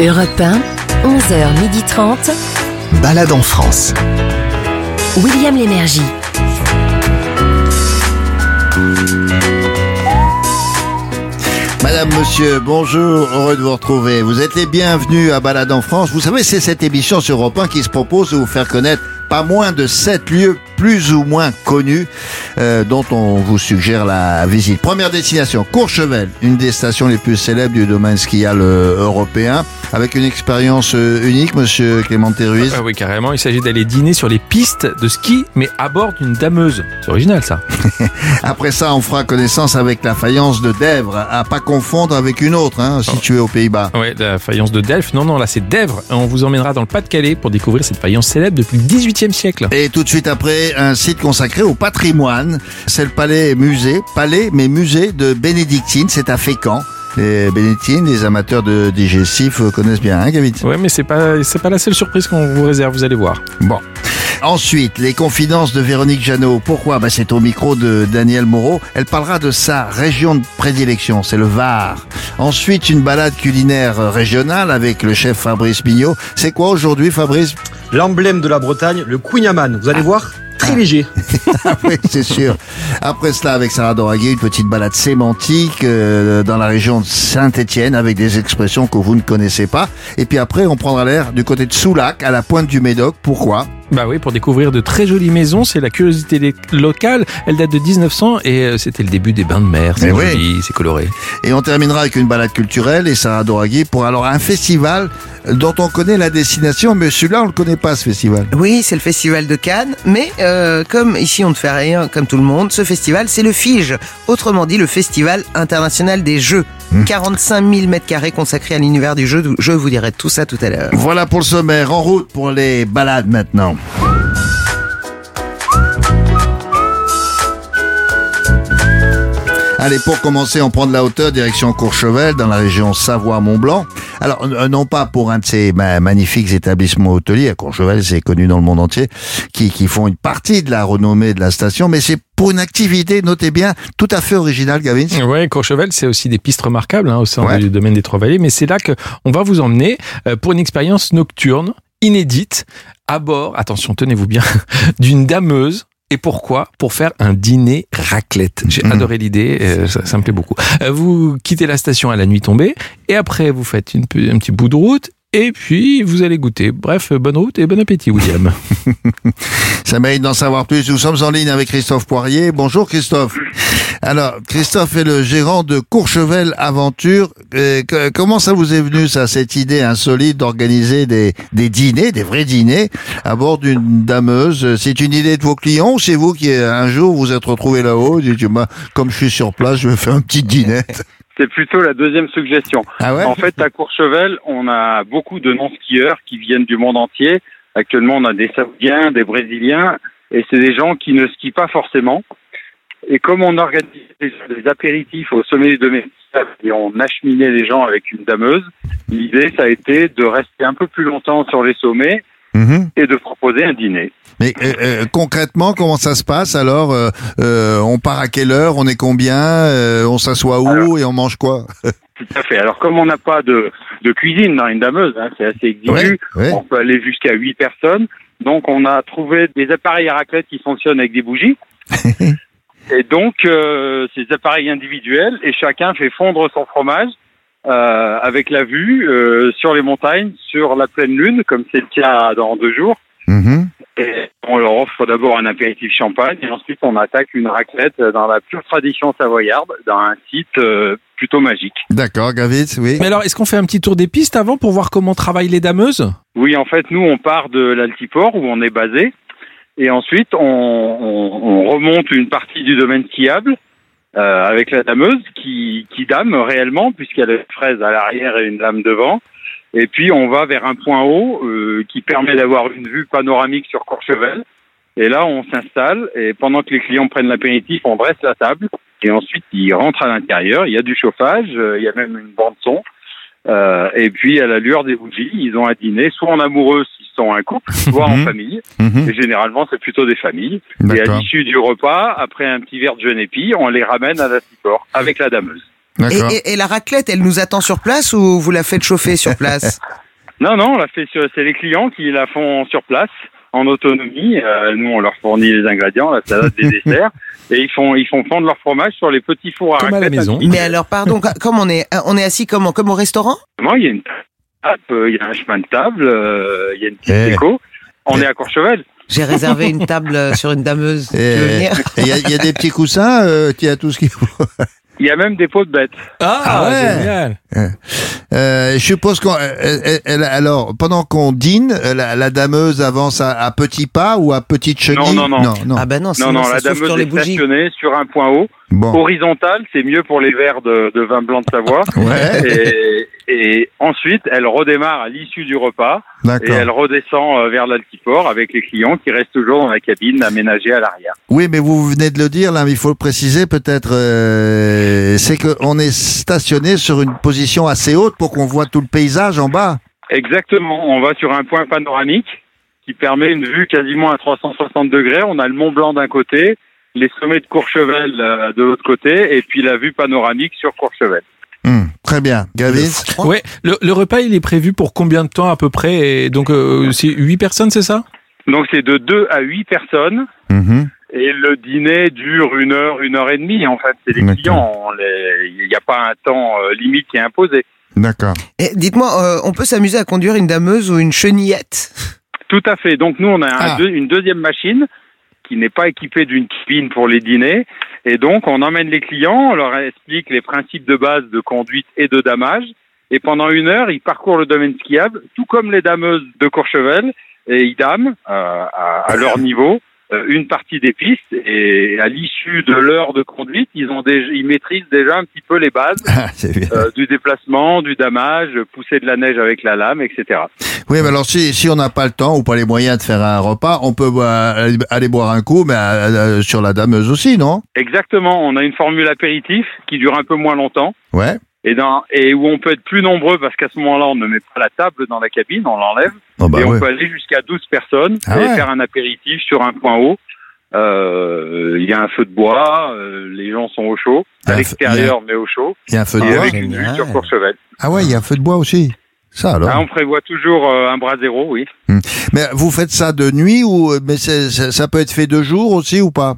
Europe 1, 11h30. Balade en France. William Lémergie. Madame, monsieur, bonjour, heureux de vous retrouver. Vous êtes les bienvenus à Balade en France. Vous savez, c'est cette émission sur Europe 1 qui se propose de vous faire connaître pas moins de sept lieux plus ou moins connus euh, dont on vous suggère la visite. Première destination, Courchevel, une des stations les plus célèbres du domaine skial euh, européen, avec une expérience euh, unique, monsieur Clément Ruiz. Ah oui, carrément. Il s'agit d'aller dîner sur les pistes de ski, mais à bord d'une dameuse. C'est original, ça. Après ça, on fera connaissance avec la faïence de Dèvres, à pas confondre avec une autre, hein, située aux Pays-Bas. Ouais, la faïence de Delphes. Non, non, là, c'est Dèvres. On vous emmènera dans le Pas-de-Calais pour découvrir cette faïence célèbre depuis le 18e siècle. Et tout de suite après, un site consacré au patrimoine. C'est le palais musée, palais mais musée de Bénédictine, c'est à Fécamp. Les Bénédictines, les amateurs de digestif connaissent bien, hein, Gavit Ouais, mais c'est pas, c'est pas la seule surprise qu'on vous réserve, vous allez voir. Bon. Ensuite, les confidences de Véronique Jeannot. Pourquoi? Bah, C'est au micro de Daniel Moreau. Elle parlera de sa région de prédilection, c'est le Var. Ensuite, une balade culinaire régionale avec le chef Fabrice Mignot. C'est quoi aujourd'hui, Fabrice? L'emblème de la Bretagne, le Queen Vous allez voir, très léger. Ah oui, c'est sûr. Après cela, avec Sarah Doraghi, une petite balade sémantique euh, dans la région de Saint-Étienne avec des expressions que vous ne connaissez pas. Et puis après, on prendra l'air du côté de Soulac, à la pointe du Médoc. Pourquoi? Bah oui, pour découvrir de très jolies maisons, c'est la curiosité locale. Elle date de 1900 et euh, c'était le début des bains de mer. C'est oui. joli, c'est coloré. Et on terminera avec une balade culturelle et Sarah Doraghi pour alors un festival dont on connaît la destination, mais celui-là, on le connaît pas, ce festival. Oui, c'est le festival de Cannes, mais euh, comme ici on ne fait rien comme tout le monde, ce festival c'est le FIGE, autrement dit le Festival international des jeux. 45 000 mètres carrés consacrés à l'univers du jeu, je vous dirai tout ça tout à l'heure. Voilà pour le sommaire. En route pour les balades maintenant. Allez, pour commencer, on prend de la hauteur, direction Courchevel, dans la région Savoie-Mont-Blanc. Alors, non pas pour un de ces ma- magnifiques établissements hôteliers, à Courchevel, c'est connu dans le monde entier, qui, qui font une partie de la renommée de la station, mais c'est pour une activité, notez bien, tout à fait originale, Gavin. Ouais, Courchevel, c'est aussi des pistes remarquables hein, au sein Ouais. du domaine des Trois-Vallées, mais c'est là que on va vous emmener euh, pour une expérience nocturne inédite à bord, attention, tenez-vous bien, d'une dameuse. Et pourquoi? Pour faire un dîner raclette. J'ai Mhm. adoré l'idée, euh, ça, ça me plaît beaucoup. Euh, vous quittez la station à la nuit tombée, et après vous faites une, un petit bout de route, et puis vous allez goûter. Bref, bonne route et bon appétit, William. Ça mérite d'en savoir plus. Nous sommes en ligne avec Christophe Poirier. Bonjour Christophe. Alors, Christophe est le gérant de Courchevel Aventure. Euh, que- comment ça vous est venu, ça, cette idée insolite d'organiser des, des dîners, des vrais dîners, à bord d'une dameuse? C'est une idée de vos clients ou c'est vous qui, un jour, vous êtes retrouvé là-haut, et dites, bah, comme je suis sur place, je vais faire un petit dîner? C'est plutôt la deuxième suggestion. Ah ouais En fait, à Courchevel, on a beaucoup de non-skieurs qui viennent du monde entier. Actuellement, on a des Saoudiens, des Brésiliens, et c'est des gens qui ne skient pas forcément. Et comme on organise des apéritifs au sommet du domaine et on acheminait les gens avec une dameuse, l'idée, ça a été de rester un peu plus longtemps sur les sommets Mhm. et de proposer un dîner. Mais euh, euh, concrètement, comment ça se passe alors euh, euh, On part à quelle heure On est combien euh, On s'assoit où Alors- et on mange quoi Tout à fait. Alors, comme on n'a pas de, de cuisine dans une dameuse, hein, c'est assez exigu, Ouais, ouais. on peut aller jusqu'à 8 personnes. Donc, on a trouvé des appareils à raclette qui fonctionnent avec des bougies. et donc, euh, ces appareils individuels, et chacun fait fondre son fromage euh, avec la vue euh, sur les montagnes, sur la pleine lune, comme c'est le cas dans deux jours. Mhm. Leur offre d'abord un apéritif champagne, et ensuite on attaque une raclette dans la pure tradition savoyarde, dans un site euh, plutôt magique. D'accord, Gavitz, oui. mais alors, est-ce qu'on fait un petit tour des pistes avant pour voir comment travaillent les dameuses? Oui, en fait, nous, on part de l'Altiport où on est basé. Et ensuite, on, on- on remonte une partie du domaine skiable euh, avec la dameuse qui, qui dame réellement puisqu'elle a une fraise à l'arrière et une lame devant. Et puis, on va vers un point haut euh, qui permet d'avoir une vue panoramique sur Courchevel. Et là, on s'installe et pendant que les clients prennent l'apéritif, on dresse la table. Et ensuite, ils rentrent à l'intérieur. Il y a du chauffage, euh, il y a même une bande son. Euh, et puis, à la lueur des bougies, ils ont un dîner, soit en amoureux s'ils sont un couple, soit en Mhm. famille. Mhm. Et généralement, c'est plutôt des familles. Et à l'issue du repas, après un petit verre de jeune épi, on les ramène à la Ciport avec la dameuse. Et, D'accord. et- et la raclette, elle nous attend sur place ou vous la faites chauffer sur place? Non, non, on l'a fait sur, c'est les clients qui la font sur place, en autonomie. Euh, nous, on leur fournit les ingrédients, la salade, les desserts, et ils font, ils font fondre leur fromage sur les petits fours à Comme à la maison. Mais alors, pardon, co- comme on est, on est assis comment Comme au restaurant? Moi, il y a une table, euh, il y a un chemin de table, euh, il y a une petite Eh. déco. On Eh. est à Courchevel. J'ai réservé une table euh, sur une dameuse. Tu venir? Il y, a- il y a des petits coussins, euh, il y a tout ce qu'il faut. Il y a même des pots de bêtes. Ah, Ah ouais. génial. Euh, je suppose qu'on, elle- elle- elle- alors, pendant qu'on dîne, euh, la, la dameuse avance à, à petits pas ou à petites chenilles Non, non, non. non, Ah bah non, Non, sinon non, ça la souffle dameuse sur les est bougies. stationnée sur un point haut. Bon, Horizontale, c'est mieux pour les verres de, de vin blanc de Savoie. ouais, et, et ensuite, elle redémarre à l'issue du repas et d'accord. elle redescend euh, vers l'altiport avec les clients qui restent toujours dans la cabine aménagée à l'arrière. Oui, mais vous venez de le dire, là, mais il faut le préciser peut-être, euh, c'est qu'on est stationné sur une position assez haute pour qu'on voit tout le paysage en bas. Exactement. On va sur un point panoramique qui permet une vue quasiment à 360 degrés. On a le Mont Blanc d'un côté, les sommets de Courchevel euh, de l'autre côté, et puis la vue panoramique sur Courchevel. Hum, très bien. Gavis Ouais, le, le repas, il est prévu pour combien de temps à peu près? Et Donc, euh, c'est 8 personnes, c'est ça? Donc c'est de 2 à 8 personnes. Mhm. Et le dîner dure une heure, une heure et demie. En fait, c'est les clients. Il n'y a pas un temps euh, limite qui est imposé. D'accord. Et Dites-moi, euh, on peut s'amuser à conduire une dameuse ou une chenillette? Tout à fait. Donc nous, on a un Ah. deux- une deuxième machine qui n'est pas équipée d'une cabine pour les dîners. Et donc, on emmène les clients, on leur explique les principes de base de conduite et de damage. Et pendant une heure, ils parcourent le domaine skiable, tout comme les dameuses de Courchevel, et ils dament euh, à, à leur niveau une partie des pistes. Et à l'issue de l'heure de conduite, ils, ont déjà, ils maîtrisent déjà un petit peu les bases Ah, euh, du déplacement, du damage, pousser de la neige avec la lame, etc. Oui, mais alors si, si on n'a pas le temps ou pas les moyens de faire un repas, on peut boire- aller- aller boire un coup, mais euh, euh, sur la dameuse aussi, non? Exactement, on a une formule apéritif qui dure un peu moins longtemps Ouais. Et, dans, et où on peut être plus nombreux parce qu'à ce moment-là, on ne met pas la table dans la cabine, on l'enlève Oh, bah et on peut aller jusqu'à 12 personnes Ah et ouais. faire un apéritif sur un point haut. Euh, Il y a un feu de bois, euh, les gens sont au chaud, à l'extérieur mais au chaud, Il y a un feu de et bois. avec une vue sur Courchevel. Ah ouais, il y a un feu de bois aussi. Ça alors. Ah, on prévoit toujours euh, un bras zéro, oui. Mais vous faites ça de nuit ou mais ça peut être fait de jour aussi ou pas?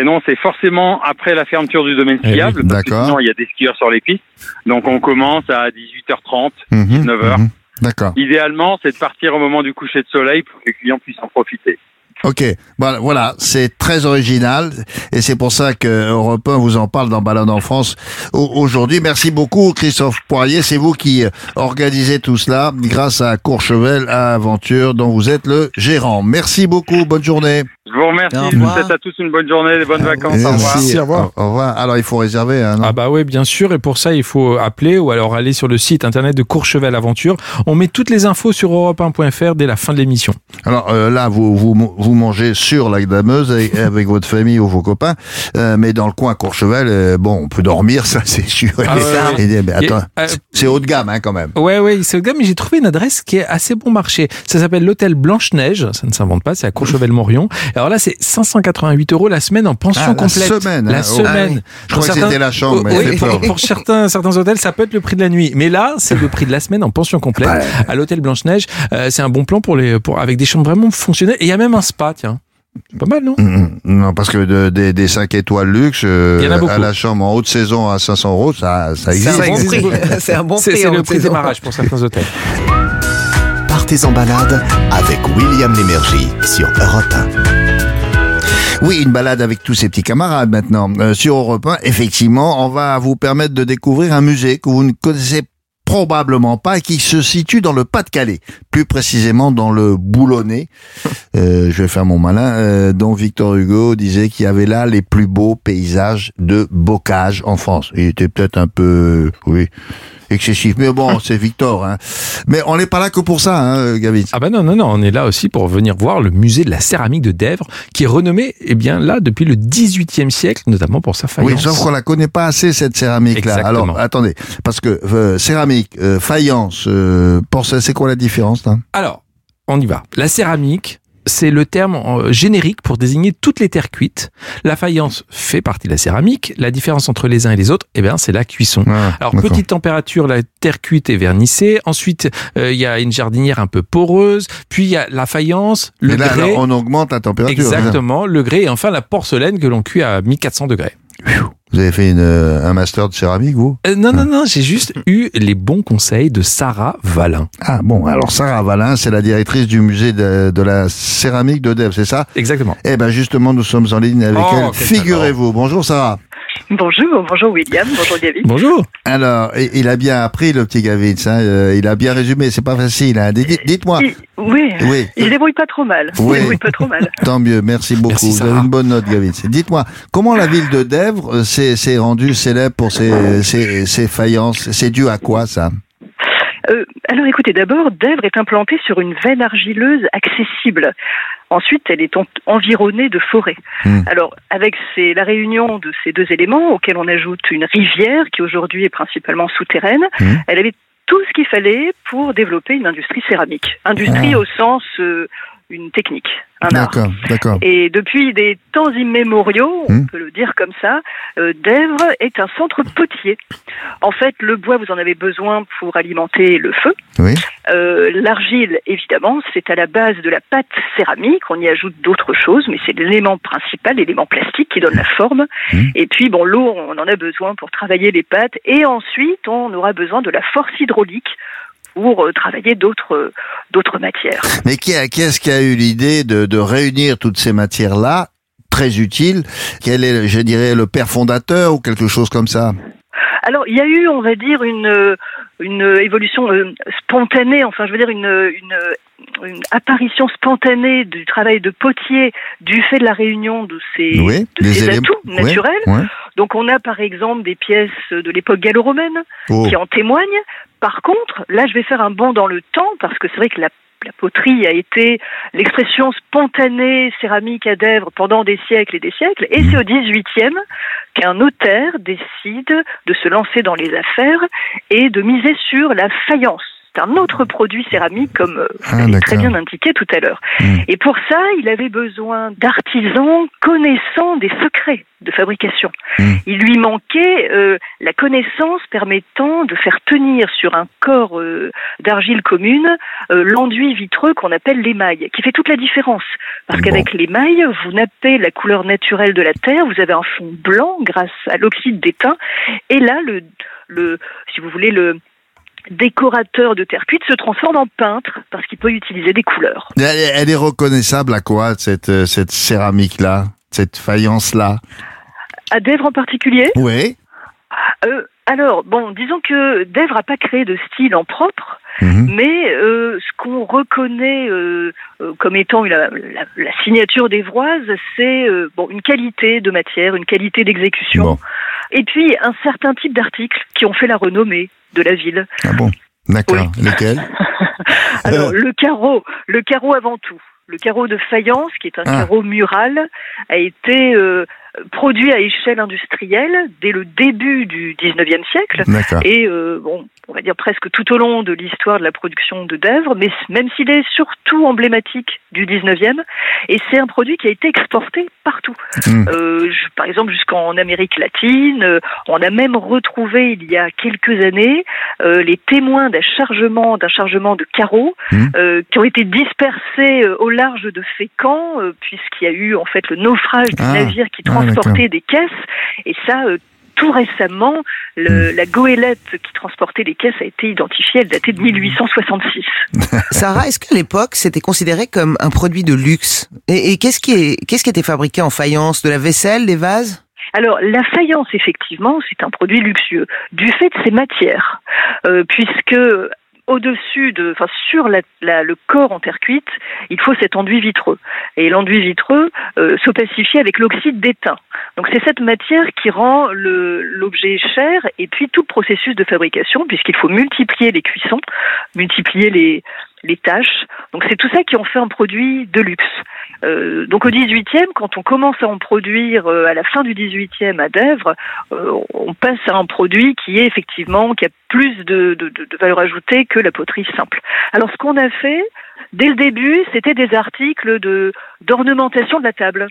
Et non, c'est forcément après la fermeture du domaine Eh oui, skiable, parce que d'accord. sinon il y a des skieurs sur les pistes. Donc on commence à 18h30. Mhm, 19 heures. mhm. D'accord. Idéalement, c'est de partir au moment du coucher de soleil pour que les clients puissent en profiter. Ok, voilà, voilà, c'est très original et c'est pour ça que Europe 1 vous en parle dans Balade en France au- aujourd'hui. Merci beaucoup Christophe Poirier, c'est vous qui euh, organisez tout cela grâce à Courchevel à Aventure dont vous êtes le gérant. Merci beaucoup, bonne journée. Je vous remercie. Je vous souhaite à tous une bonne journée, des bonnes vacances. Au revoir. Merci, Au revoir. Au, revoir. Alors il faut réserver, hein, Ah bah ouais, bien sûr. Et pour ça, il faut appeler ou alors aller sur le site internet de Courchevel Aventure. On met toutes les infos sur europe1.fr dès la fin de l'émission. Alors euh, là, vous, vous vous mangez sur la dameuse avec, avec votre famille ou vos copains, euh, mais dans le coin Courchevel, euh, bon, on peut dormir, ça c'est sûr. Ah ouais, c'est haut de gamme hein, quand même. Ouais, ouais, c'est au gars, mais j'ai trouvé une adresse qui est assez bon marché. Ça s'appelle l'hôtel Blanche-Neige. Ça ne s'invente pas, c'est à Courchevel-Morion. Alors là, c'est 588 euros la semaine en pension Ah, la complète. semaine, hein. La Oh. semaine. Ah oui. Je crois que c'était la chambre, mais oui, elle fait pour, pour certains, certains hôtels, ça peut être le prix de la nuit. Mais là, c'est le prix de la semaine en pension complète. À l'hôtel Blanche-Neige, Euh, c'est un bon plan pour les, pour, avec des chambres vraiment fonctionnelles. Et il y a même un spa, tiens. C'est Pas mal, non Mm, Non, parce que de- des, des 5 étoiles luxe euh, à la chambre en haute saison à 500 euros, ça, ça existe. C'est un bon prix. C'est un bon prix. c'est le prix de démarrage pour certains hôtels. Partez en balade avec William Lémergie sur Europe 1. Oui, une balade avec tous ses petits camarades maintenant. Euh, sur Europe 1, effectivement, on va vous permettre de découvrir un musée que vous ne connaissez probablement pas et qui se situe dans le Pas-de-Calais, plus précisément dans le Boulonnais. Euh, je vais faire mon malin, euh, dont Victor Hugo disait qu'il y avait là les plus beaux paysages de bocage en France. Il était peut-être un peu, oui, excessif, mais bon, c'est Victor. Hein. Mais on n'est pas là que pour ça, hein, Gavin. Ah bah non, non, non, on est là aussi pour venir voir le musée de la céramique de Dèvres, qui est renommé, eh bien là, depuis le 18e siècle, notamment pour sa faïence. Oui, sauf qu'on la connaît pas assez cette céramique-là. Alors, attendez, parce que euh, céramique, euh, faïence, euh, porcelaine, c'est quoi la différence là? Alors, on y va. La céramique, c'est le terme euh, générique pour désigner toutes les terres cuites. La faïence fait partie de la céramique. La différence entre les uns et les autres, eh bien, c'est la cuisson. Ah, Alors, petite température, la terre cuite est vernissée. Ensuite, euh, il y a une jardinière un peu poreuse. Puis, il y a la faïence, le Mais là, grès. alors, on augmente la température. Exactement, le grès et enfin la porcelaine que l'on cuit à 1400 degrés. Vous avez fait une, euh, un master de céramique, vous Euh, non, non, non, j'ai juste eu les bons conseils de Sarah Valin. Ah bon, alors Sarah Valin, c'est la directrice du musée de, de la céramique de Dèvres, c'est ça Exactement. Eh ben justement, nous sommes en ligne avec Oh, elle. Figurez-vous. Bonjour Sarah. Bonjour, bonjour William, bonjour Gavin. Bonjour. Alors, il a bien appris le petit Gavin, euh, il a bien résumé. C'est pas facile. Hein. Dites- Dites-moi. Il- oui, Oui. il débrouille pas trop mal. Il Oui. se débrouille pas trop mal. Tant mieux, merci beaucoup. Merci, Vous Sarah. avez une bonne note, Gavin. Dites-moi, comment la ville de Dèvres euh, s'est s'est rendue célèbre pour ses, ses, ses faïences? C'est dû à quoi ça? Euh, alors écoutez, d'abord, Dèvres est implantée sur une veine argileuse accessible. Ensuite, elle est en- environnée de forêts. Hmm. Alors, avec ces- la réunion de ces deux éléments, auxquels on ajoute une rivière qui aujourd'hui est principalement souterraine, Hmm. elle avait tout ce qu'il fallait pour développer une industrie céramique. Industrie Ah. au sens euh, une technique, un art. D'accord, d'accord. Et depuis des temps immémoriaux, on Hmm. peut le dire comme ça, euh, Dèvres est un centre potier. En fait, le bois, vous en avez besoin pour alimenter le feu. Oui. Euh, L'argile, évidemment, c'est à la base de la pâte céramique. On y ajoute d'autres choses, mais c'est l'élément principal, l'élément plastique qui donne la forme. Hmm. Et puis, bon, l'eau, on en a besoin pour travailler les pâtes. Et ensuite, on aura besoin de la force hydraulique pour euh, travailler d'autres euh, d'autres matières. Mais qui, a- qui est-ce qui a eu l'idée de, de réunir toutes ces matières-là, très utiles? Quel est, je dirais, le père fondateur ou quelque chose comme ça? Alors, il y a eu, on va dire, une, une évolution euh, spontanée, enfin, je veux dire, une, une, une apparition spontanée du travail de potier du fait de la réunion de ces, Oui, de ces atouts naturels. ouais. Donc, on a par exemple des pièces de l'époque gallo-romaine Oh. qui en témoignent. Par contre, là, je vais faire un bond dans le temps parce que c'est vrai que la, la poterie a été l'expression spontanée céramique à Dèvres pendant des siècles et des siècles. Et c'est au 18e qu'un notaire décide de se lancer dans les affaires et de miser sur la faïence. C'est un autre produit céramique, comme euh, vous Ah, l'avez très bien indiqué tout à l'heure. Mm. Et pour ça, il avait besoin d'artisans connaissant des secrets de fabrication. Mm. Il lui manquait euh, la connaissance permettant de faire tenir sur un corps euh, d'argile commune euh, l'enduit vitreux qu'on appelle l'émail, qui fait toute la différence. Parce Bon. qu'avec l'émail, vous nappez la couleur naturelle de la terre, vous avez un fond blanc grâce à l'oxyde d'étain, et là, le, le, si vous voulez, le décorateur de terre cuite se transforme en peintre parce qu'il peut utiliser des couleurs. Elle, est- elle est reconnaissable à quoi, cette, euh, cette céramique-là Cette faïence-là? À Dèvres en particulier? Oui. Euh, alors, bon, disons que Dèvres n'a pas créé de style en propre, Mhm. mais euh, ce qu'on reconnaît euh, euh, comme étant la, la- la signature d'Evroise, c'est bon, une qualité de matière, une qualité d'exécution, Bon. et puis un certain type d'articles qui ont fait la renommée de la ville. Ah bon D'accord. Lesquels Alors, le carreau, le carreau avant tout. Le carreau de faïence, qui est un Ah. carreau mural, a été euh, produit à échelle industrielle dès le début du 19e siècle. Et euh, bon, on va dire presque tout au long de l'histoire de la production de Dèvres, mais même s'il est surtout emblématique du 19e, et c'est un produit qui a été exporté partout. Mm. Euh, je- par exemple, jusqu'en Amérique latine, euh, on a même retrouvé il y a quelques années euh, les témoins d'un chargement, d'un chargement de carreaux Mm. euh, qui ont été dispersés au large de Fécamp, euh, puisqu'il y a eu en fait le naufrage du Ah. navire qui Ah, transportait des caisses, et ça. euh, tout récemment, le- la goélette qui transportait les caisses a été identifiée, elle datait de 1866. Sarah, est-ce qu'à l'époque, c'était considéré comme un produit de luxe? Et, et qu'est-ce qui, est, qu'est-ce qui était fabriqué en faïence? De la vaisselle, des vases? Alors, la faïence, effectivement, c'est un produit luxueux, du fait de ses matières, euh, puisque au-dessus de, enfin, sur le corps en terre cuite, il faut cet enduit vitreux. Et l'enduit vitreux euh, s'opacifie avec l'oxyde d'étain. Donc, c'est cette matière qui rend l'objet cher, et puis tout le processus de fabrication, puisqu'il faut multiplier les cuissons, multiplier les, les tâches. Donc c'est tout ça qui en fait un produit de luxe. Euh, donc au 18e, quand on commence à en produire euh, à la fin du 18e à Dèvres, euh, on passe à un produit qui est effectivement qui a plus de, de, de valeur ajoutée que la poterie simple. Alors ce qu'on a fait dès le début, c'était des articles de d'ornementation de la table.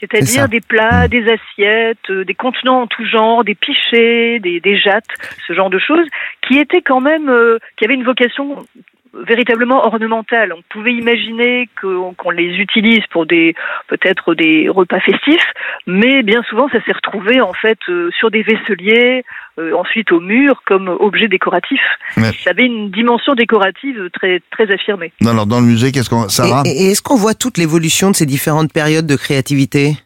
C'est-à-dire des plats, des assiettes, euh, des contenants en tout genre, des pichets, des, des jattes, ce genre de choses, qui étaient quand même, euh, qui avaient une vocation véritablement ornementale. On pouvait imaginer qu'on les utilise pour des peut-être des repas festifs, mais bien souvent ça s'est retrouvé en fait euh, sur des vaisseliers, euh, ensuite au mur comme objet décoratif. Ouais. Ça avait une dimension décorative très très affirmée. Non, alors dans le musée, qu'est-ce qu'on... Sarah Et, et est-ce qu'on voit toute l'évolution de ces différentes périodes de créativité?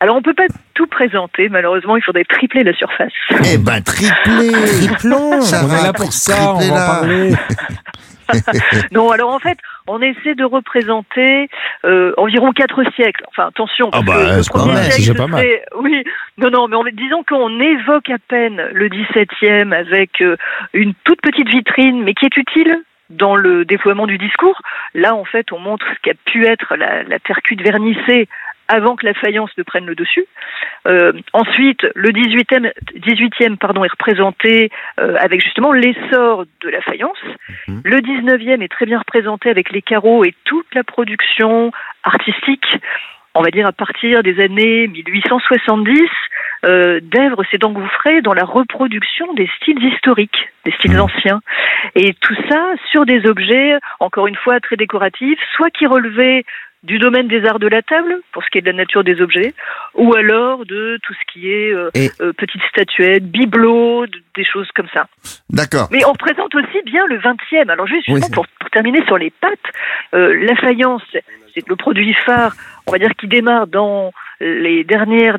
Alors on peut pas tout présenter, malheureusement, il faudrait tripler la surface. Eh ben, triplé Triplon Ça on va, est là pour ça, on va en parler. Non, alors en fait, on essaie de représenter euh, environ quatre siècles. Enfin, attention, Ah parce bah, que le premier mal, siècle, pas mal. serait- Oui, non, non, mais on, disons qu'on évoque à peine le 17e avec euh, une toute petite vitrine, mais qui est utile dans le déploiement du discours. Là, en fait, on montre ce qu'a pu être la, la terre cuite vernissée avant que la faïence ne prenne le dessus. Euh, ensuite, le 18e, 18e pardon, est représenté euh, avec justement l'essor de la faïence. Le 19e est très bien représenté avec les carreaux et toute la production artistique. On va dire à partir des années 1870, euh, Dèvres s'est engouffré dans la reproduction des styles historiques, des styles anciens. Et tout ça sur des objets, encore une fois, très décoratifs, soit qui relevaient du domaine des arts de la table, pour ce qui est de la nature des objets, ou alors de tout ce qui est euh, euh, petites statuettes, bibelots, de- des choses comme ça. D'accord. Mais on présente aussi bien le 20e. Alors juste Oui, pour, pour terminer sur les pâtes, euh, la faïence, c'est le produit phare, on va dire, qui démarre dans les dernières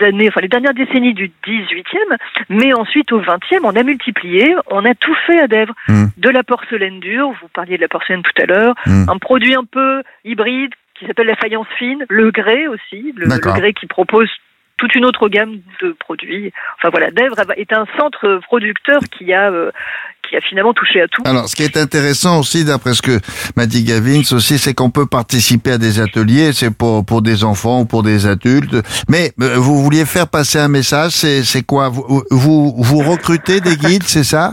années, enfin les dernières décennies du 18e, mais ensuite au 20e, on a multiplié, on a tout fait à Dèvres. Mm. De la porcelaine dure, vous parliez de la porcelaine tout à l'heure, Mm. un produit un peu hybride qui s'appelle la faïence fine, le grès aussi, le, le grès qui propose toute une autre gamme de produits. Enfin voilà, Dèvres est un centre producteur qui a euh, qui a finalement touché à tout. Alors, ce qui est intéressant aussi, d'après ce que m'a dit Gavin, aussi, c'est qu'on peut participer à des ateliers, c'est pour, pour des enfants ou pour des adultes. Mais euh, vous vouliez faire passer un message, c'est, c'est quoi? Vous, vous, vous recrutez des guides, c'est ça?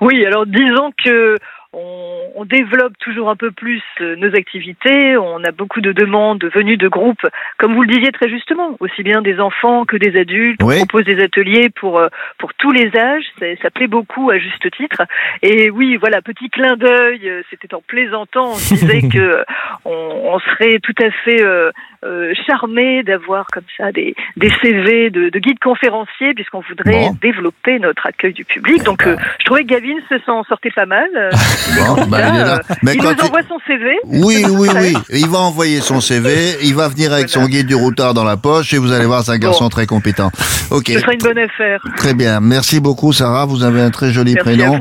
Oui, alors disons que on, on développe toujours un peu plus euh, nos activités. On a beaucoup de demandes venues de groupes, comme vous le disiez très justement, aussi bien des enfants que des adultes. Oui. On propose des ateliers pour euh, pour tous les âges. Ça, ça plaît beaucoup à juste titre. Et oui, voilà, petit clin d'œil. euh, C'était en plaisantant. On disait que on, on serait tout à fait euh, euh, charmé d'avoir comme ça des des CV de, de guides conférenciers, puisqu'on voudrait Bon. développer notre accueil du public. Donc, euh, je trouvais que Gavin se s'en sortait pas mal. Bon, bah, il est là. euh, Mais il quand nous envoie son CV. Oui, oui, oui. Il va envoyer son CV, il va venir avec son guide du routard dans la poche et vous allez voir, c'est un garçon Bon. très compétent. Ok. Ce sera une bonne affaire. Très bien. Merci beaucoup, Sarah. Vous avez un très joli Merci prénom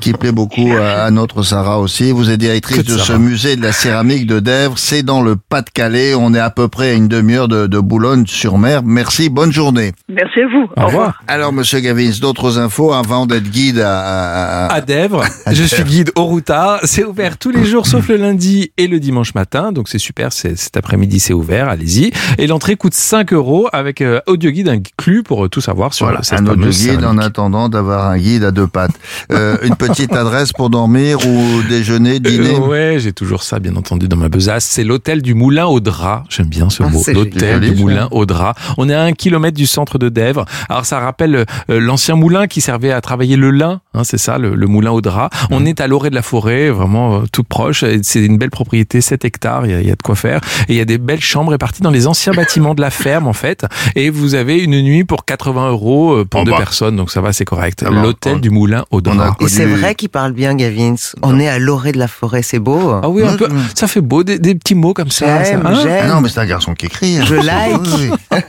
qui plaît beaucoup à, à notre Sarah aussi. Vous êtes directrice de de ce musée de la céramique de Dèvres. C'est dans le Pas-de-Calais. On est à peu près à une demi-heure de, de Boulogne-sur-Mer. Merci. Bonne journée. Merci à vous. Au revoir. Alors, monsieur Gavins, d'autres infos avant d'être guide à, à- à- À Dèvres, je suis guide au routard. C'est ouvert tous les jours sauf le lundi et le dimanche matin. Donc c'est super, c'est cet après-midi c'est ouvert, allez-y. Et l'entrée coûte 5 euros avec euh, audio guide inclus pour euh, tout savoir sur Voilà, cette un fameuse guide en attendant d'avoir un guide à deux pattes. Euh, une petite adresse pour dormir ou déjeuner, dîner. Euh, ouais, j'ai toujours ça, bien entendu, dans ma besace. C'est l'hôtel du Moulin au Drap. J'aime bien ce Ah, mot. L'hôtel du. Moulin au Drap. On est à un kilomètre du centre de Dèvres. Alors, ça rappelle euh, l'ancien moulin qui servait à travailler le lin. Hein, c'est ça, le, le moulin au drap. On est à l'orée de la forêt, vraiment euh, tout proche. C'est une belle propriété, 7 hectares. Il y, a, il y a de quoi faire. Et il y a des belles chambres réparties dans les anciens bâtiments de la ferme, en fait. Et vous avez une nuit pour 80 euros euh, pour Oh deux bah. personnes. Donc, ça va, c'est correct. Ah bon, L'hôtel on- du Moulin au drap. Et c'est vrai qu'il parle bien, Gavin. On est à l'orée de la forêt, c'est beau. Ah oui, un peu, ça fait beau, des, des petits mots comme ça. ça, J'aime, hein Ah non, mais c'est un garçon qui écrit. hein. Je like.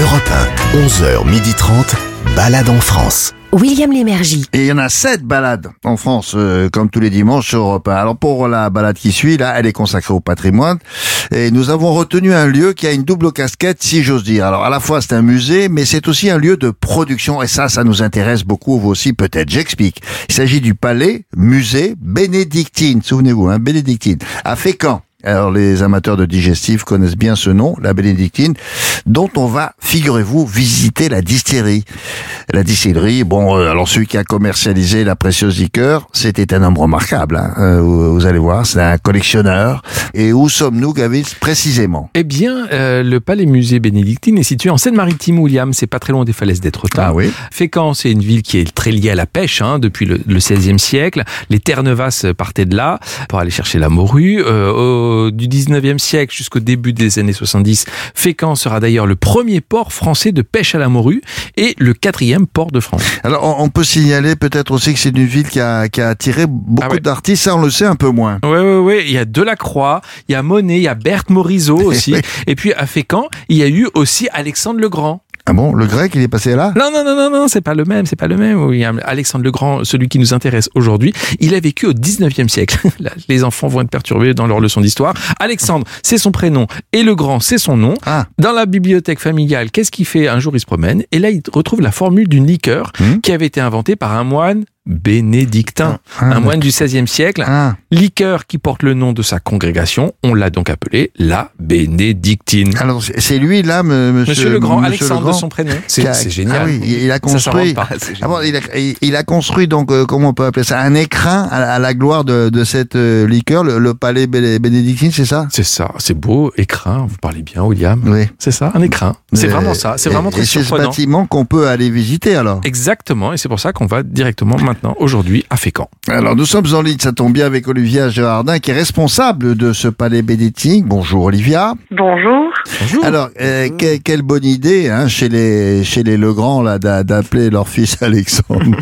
Europe 1, 11h30. Balade en France. William Lémergie. Et il y en a sept balades en France, euh, comme tous les dimanches sur Europe 1. Alors pour la balade qui suit, là, elle est consacrée au patrimoine. Et nous avons retenu un lieu qui a une double casquette, si j'ose dire. Alors à la fois c'est un musée, mais c'est aussi un lieu de production. Et ça, ça nous intéresse beaucoup, vous aussi peut-être. J'explique. Il s'agit du palais musée bénédictine. Souvenez-vous, hein, bénédictine. À Fécamp. Alors les amateurs de digestif connaissent bien ce nom, la bénédictine, dont on va, figurez-vous, visiter la distillerie. La distillerie, bon, euh, alors celui qui a commercialisé la précieuse liqueur, c'était un homme remarquable. hein. Euh, vous, allez voir, c'est un collectionneur. Et où sommes-nous, Gavis, précisément? Eh bien, euh, le palais musée bénédictine est situé en Seine-Maritime, William. C'est pas très loin des falaises d'Étretat. Ah oui. Fécamp, c'est une ville qui est très liée à la pêche hein, depuis le, 16e siècle. Les Terre-Neuvas partaient de là pour aller chercher la morue. Euh, au- du 19e siècle jusqu'au début des années 70, Fécamp sera d'ailleurs le premier port français de pêche à la morue et le quatrième port de France. Alors on, peut signaler peut-être aussi que c'est une ville qui a, qui a attiré beaucoup Ah ouais. d'artistes, ça on le sait un peu moins. Ouais, ouais, ouais. Il y a Delacroix, il y a Monet, il y a Berthe Morisot aussi. et puis à Fécamp, il y a eu aussi Alexandre le Grand. Ah bon, le grec il est passé là? Non, non, non, non, non, c'est pas le même, c'est pas le même. William. Alexandre le Grand, celui qui nous intéresse aujourd'hui, il a vécu au 19e siècle. Les enfants vont être perturbés dans leur leçon d'histoire. Alexandre, c'est son prénom, et le Grand, c'est son nom. Ah. Dans la bibliothèque familiale, qu'est-ce qu'il fait? Un jour, il se promène, et là, il retrouve la formule d'une liqueur Hmm. qui avait été inventée par un moine bénédictin, Ah, un moine du 16e siècle. Ah. Liqueur qui porte le nom de sa congrégation, on l'a donc appelé la bénédictine. Alors c'est lui là, monsieur, Monsieur le Grand, Monsieur Alexandre de son prénom. C'est génial. Ah oui, il a Ça construit. pas. Ah bon, il, a, il- il a construit donc euh, comment on peut appeler ça un écrin à, à la gloire de, de cette euh, liqueur, le, le palais Bé- bénédictine, c'est ça? C'est ça, c'est beau, écrin, vous parlez bien, William. Oui. C'est ça, un écrin. C'est Euh, vraiment ça, c'est vraiment très et c'est ce bâtiment qu'on peut aller visiter alors. Exactement, et c'est pour ça qu'on va directement maintenant, aujourd'hui, à Fécamp. Alors nous sommes en ligne, ça tombe bien avec Olivia Gérardin qui est responsable de ce palais bénédictine. Bonjour Olivia. Bonjour. Bonjour. Alors euh, que- quelle bonne idée hein, chez les chez les Legrand là d'a- d'appeler leur fils Alexandre.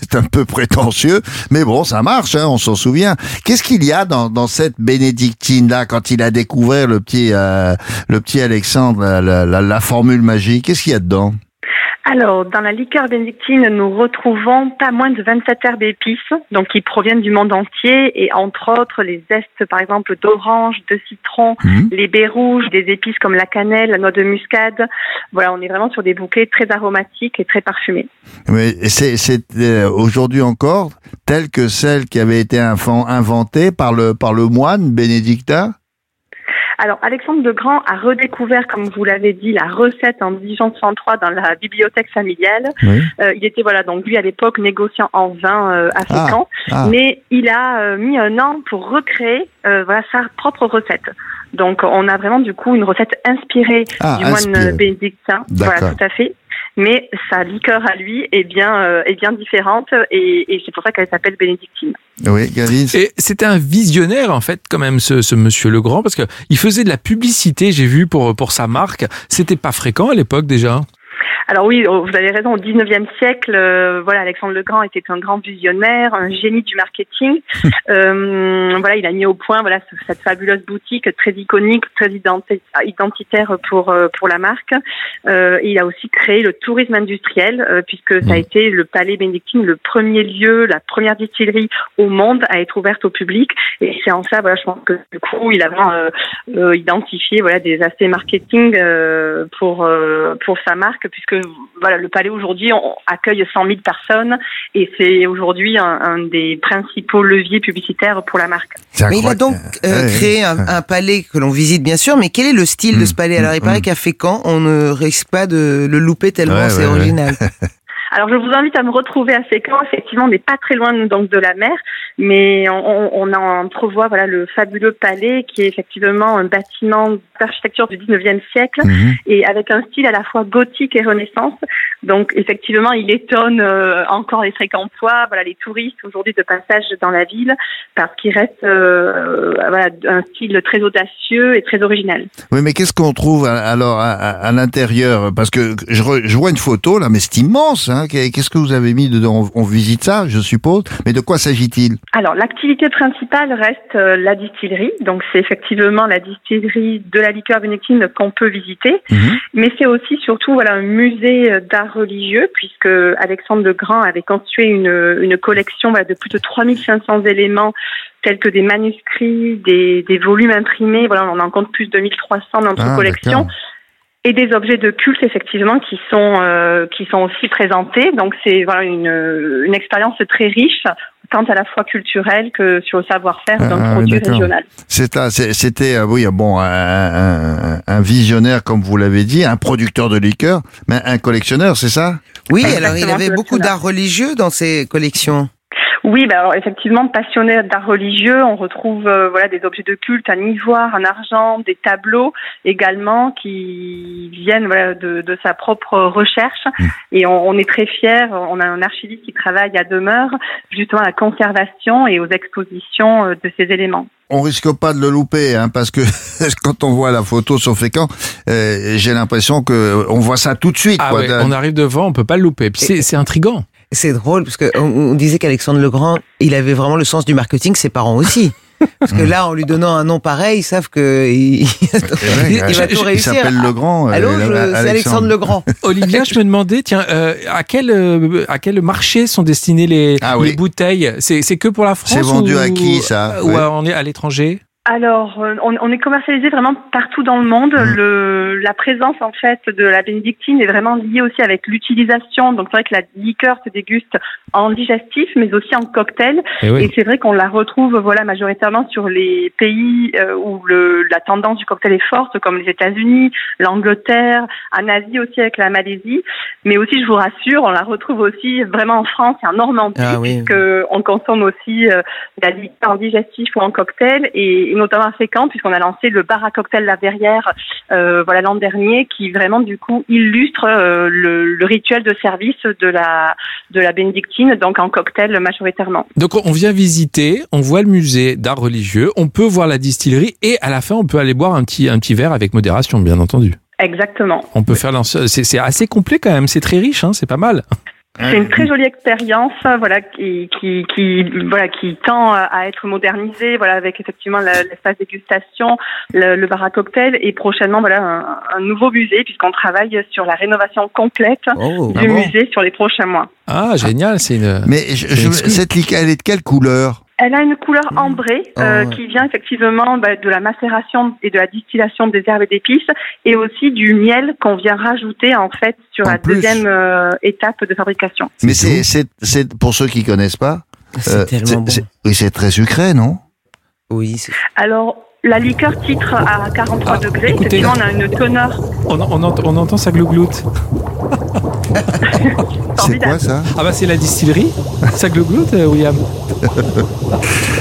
c'est un peu prétentieux, mais bon ça marche, hein, on s'en souvient. Qu'est-ce qu'il y a dans, dans cette bénédictine là quand il a découvert le petit euh, le petit Alexandre la- la- la formule magique? Qu'est-ce qu'il y a dedans? Alors, dans la liqueur bénédictine, nous retrouvons pas moins de 27 herbes épices, donc qui proviennent du monde entier, et entre autres les zestes, par exemple, d'orange, de citron, Mhm. les baies rouges, des épices comme la cannelle, la noix de muscade. Voilà, on est vraiment sur des bouquets très aromatiques et très parfumés. Mais c'est c'est, euh, aujourd'hui encore telle que celle qui avait été inven- inventée par le par le moine bénédictin. Alors, Alexandre de Grand a redécouvert, comme vous l'avez dit, la recette en 1863 dans la bibliothèque familiale. Oui. Euh, il était, voilà, donc lui, à l'époque, négociant en vin euh, à Ah. Ah. mais il a euh, mis un an pour recréer euh, voilà, sa propre recette. Donc on a vraiment du coup une recette inspirée Ah, du moine bénédictin. Voilà, tout à fait. Mais sa liqueur à lui est bien, euh, est bien différente et, et c'est pour ça qu'elle s'appelle bénédictine. Et c'était un visionnaire en fait quand même ce, ce monsieur Legrand parce que il faisait de la publicité j'ai vu pour pour sa marque. C'était pas fréquent à l'époque déjà Alors oui, oh, vous avez raison. Au 19e siècle, euh, voilà, Alexandre le Grand était un grand visionnaire, un génie du marketing. Euh, voilà, il a mis au point voilà ce- cette fabuleuse boutique très iconique, très identi- identitaire pour euh, pour la marque. Euh, il a aussi créé le tourisme industriel euh, puisque ça a Mm. été le Palais Bénédictine, le premier lieu, la première distillerie au monde à être ouverte au public. Et c'est en ça, voilà, je pense que du coup, il a vraiment euh, identifié voilà des aspects marketing euh, pour euh, pour sa marque puisque voilà le palais aujourd'hui on accueille 100 000 personnes et c'est aujourd'hui un, un des principaux leviers publicitaires pour la marque. C'est Mais il a donc euh, Ouais, créé un, un palais que l'on visite bien sûr, mais quel est le style de ce Mm, palais? Alors il mm, paraît mm. qu'à Fécamp, on ne risque pas de le louper tellement Ouais, c'est ouais, ouais. Alors je vous invite à me retrouver à Fécamp. Effectivement, on n'est pas très loin donc de la mer, mais on, on en entrevoit voilà le fabuleux palais qui est effectivement un bâtiment d'architecture du 19e siècle Mhm. et avec un style à la fois gothique et renaissance. Donc effectivement, il étonne euh, encore les fréquentois, voilà les touristes aujourd'hui de passage dans la ville parce qu'il reste euh, voilà un style très audacieux et très original. Oui, mais qu'est-ce qu'on trouve à- alors à, à- à l'intérieur? Parce que je, re- je vois une photo là, mais c'est immense. Hein hein. Qu'est-ce que vous avez mis dedans? On, on visite ça, je suppose. Mais de quoi s'agit-il? Alors, l'activité principale reste euh, la distillerie. Donc, c'est effectivement la distillerie de la liqueur bénédictine qu'on peut visiter. Mhm. Mais c'est aussi surtout voilà, un musée euh, d'art religieux, puisque Alexandre le Grand avait construit une, une collection voilà, de plus de 3500 éléments, tels que des manuscrits, des, des volumes imprimés. Voilà, on en compte plus de 1300 dans notre Ah, collection. Et des objets de culte, effectivement, qui sont, euh, qui sont aussi présentés. Donc, c'est voilà, une, une expérience très riche, tant à la fois culturelle que sur le savoir-faire d'un Ah, produit régional. C'était, euh, oui, bon, un, un- un visionnaire, comme vous l'avez dit, un producteur de liqueur, mais un collectionneur, c'est ça? Oui, Exactement, alors il avait beaucoup d'art religieux dans ses collections. Oui, bah alors, effectivement, passionné d'art religieux, on retrouve euh, voilà des objets de culte en ivoire, en argent, des tableaux également qui viennent voilà, de, de sa propre recherche. Mm. Et on, on est très fiers. On a un archiviste qui travaille à demeure justement à la conservation et aux expositions euh, de ces éléments. on risque pas de le louper, hein, parce que quand on voit la photo sur Fécamp, euh, j'ai l'impression que on voit ça tout de suite. Ah quoi, ouais, on arrive devant, on peut pas le louper. Puis c'est c'est intriguant. C'est drôle parce que on, disait qu'Alexandre le Grand, il avait vraiment le sens du marketing, ses parents aussi. Parce que là, en lui donnant un nom pareil, ils savent que il, il va il tout réussir. s'appelle Le Grand. euh, Allô, euh, c'est Alexandre le Grand. Olivia, je me demandais, tiens, euh, à quel euh, à quel marché sont destinées les, Ah oui. les bouteilles? C'est c'est que pour la France C'est vendu ou- à qui, ça? Ou Ouais. à l'étranger? Alors, euh, on, on est commercialisé vraiment partout dans le monde. Mhm. Le, la présence en fait de la bénédictine est vraiment liée aussi avec l'utilisation. Donc c'est vrai que la liqueur se déguste en digestif, mais aussi en cocktail. Eh oui. Et c'est vrai qu'on la retrouve voilà majoritairement sur les pays euh, où le, la tendance du cocktail est forte, comme les États-Unis, l'Angleterre, en Asie aussi avec la Malaisie. Mais aussi, je vous rassure, on la retrouve aussi vraiment en France et en Normandie, Ah oui. puisque on consomme aussi euh, la liqueur en digestif ou en cocktail, et notamment à Fécamp, puisqu'on a lancé le bar à cocktail La Verrière euh, voilà l'an dernier, qui vraiment du coup illustre euh, le, le rituel de service de la de la bénédictine, donc en cocktail majoritairement. Donc on vient visiter, on voit le musée d'art religieux, on peut voir la distillerie et à la fin on peut aller boire un petit un petit verre avec modération, bien entendu. Exactement. On peut faire c'est assez complet quand même, c'est très riche, hein, c'est pas mal. C'est une très jolie expérience, voilà, qui, qui, qui, voilà, qui tend à être modernisée, voilà, avec effectivement l'espace dégustation, le, le bar à cocktail et prochainement, voilà, un, un nouveau musée puisqu'on travaille sur la rénovation complète Oh. du Ah bon musée sur les prochains mois. Ah génial, c'est une. Mais je- je- cette liqueur, elle est de quelle couleur? Elle a une couleur ambrée euh, Oh, ouais. qui vient effectivement bah, de la macération et de la distillation des herbes et d'épices et aussi du miel qu'on vient rajouter en fait sur En la plus. deuxième euh, étape de fabrication. Mais c'est, c'est, c'est pour ceux qui connaissent pas. C'est euh, tellement bon. c'est- oui, c'est très sucré, non? Oui, c'est- Alors, la liqueur titre à 43 Ah, degrés. écoutez. Effectivement, on a une teneur On, on, ent- on entend ça glougloute. C'est quoi ça Ah bah c'est la distillerie, ça glougloute, euh, William.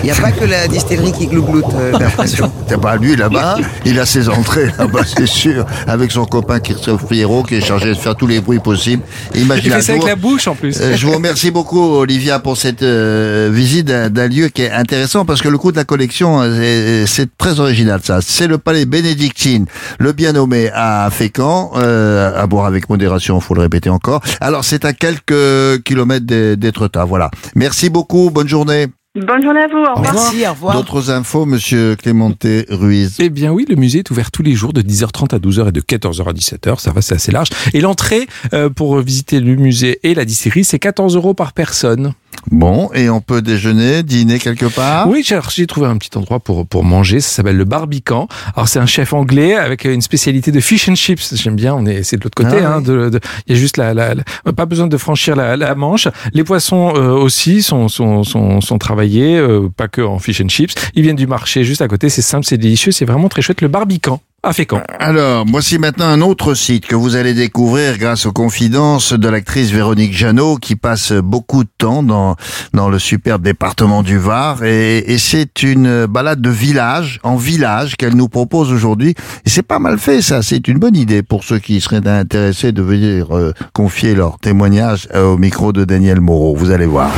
il n'y a pas que la distillerie qui glougloute, euh, j'ai l'impression. T'as pas lui là-bas, il a ses entrées là-bas, c'est sûr, avec son copain Christophe Pierrot qui est chargé de faire tous les bruits possibles. Il Imagine fait ça avec la bouche en plus. Euh, je vous remercie beaucoup, Olivia, pour cette euh, visite d'un lieu qui est intéressant parce que le coup de la collection, c'est- c'est très original. Ça, c'est le palais bénédictine, le bien nommé à Fécamp, euh, à boire avec modération, faut le répéter encore. Alors, c'est à quelques kilomètres d'Étretat. Voilà. Merci beaucoup. Bonne journée. Bonne journée à vous. Au revoir. Merci, au revoir. D'autres infos, Monsieur Clémenté Ruiz. Eh bien oui, le musée est ouvert tous les jours de 10h30 à 12h et de 14h à 17h, ça va, c'est assez large. Et l'entrée euh, pour visiter le musée et la distillerie, c'est 14 euros par personne. Bon, et on peut déjeuner, dîner quelque part? Oui, j'ai trouvé un petit endroit pour, pour manger, ça s'appelle le Barbican. Alors c'est un chef anglais avec une spécialité de fish and chips, j'aime bien, on est c'est de l'autre côté, Ah hein, oui. de, de- il y a juste la, la, la- pas besoin de franchir la, la Manche. Les poissons euh, aussi sont, sont, sont, sont travaillés, euh, pas que en fish and chips, ils viennent du marché juste à côté, c'est simple, c'est délicieux, c'est vraiment très chouette, le Barbican à Fécamp. Alors, voici maintenant un autre site que vous allez découvrir grâce aux confidences de l'actrice Véronique Jeannot qui passe beaucoup de temps dans, dans le superbe département du Var et, et c'est une balade de village en village qu'elle nous propose aujourd'hui et c'est pas mal fait ça, c'est une bonne idée pour ceux qui seraient intéressés de venir euh, confier leur témoignage euh, au micro de Daniel Moreau, vous allez voir.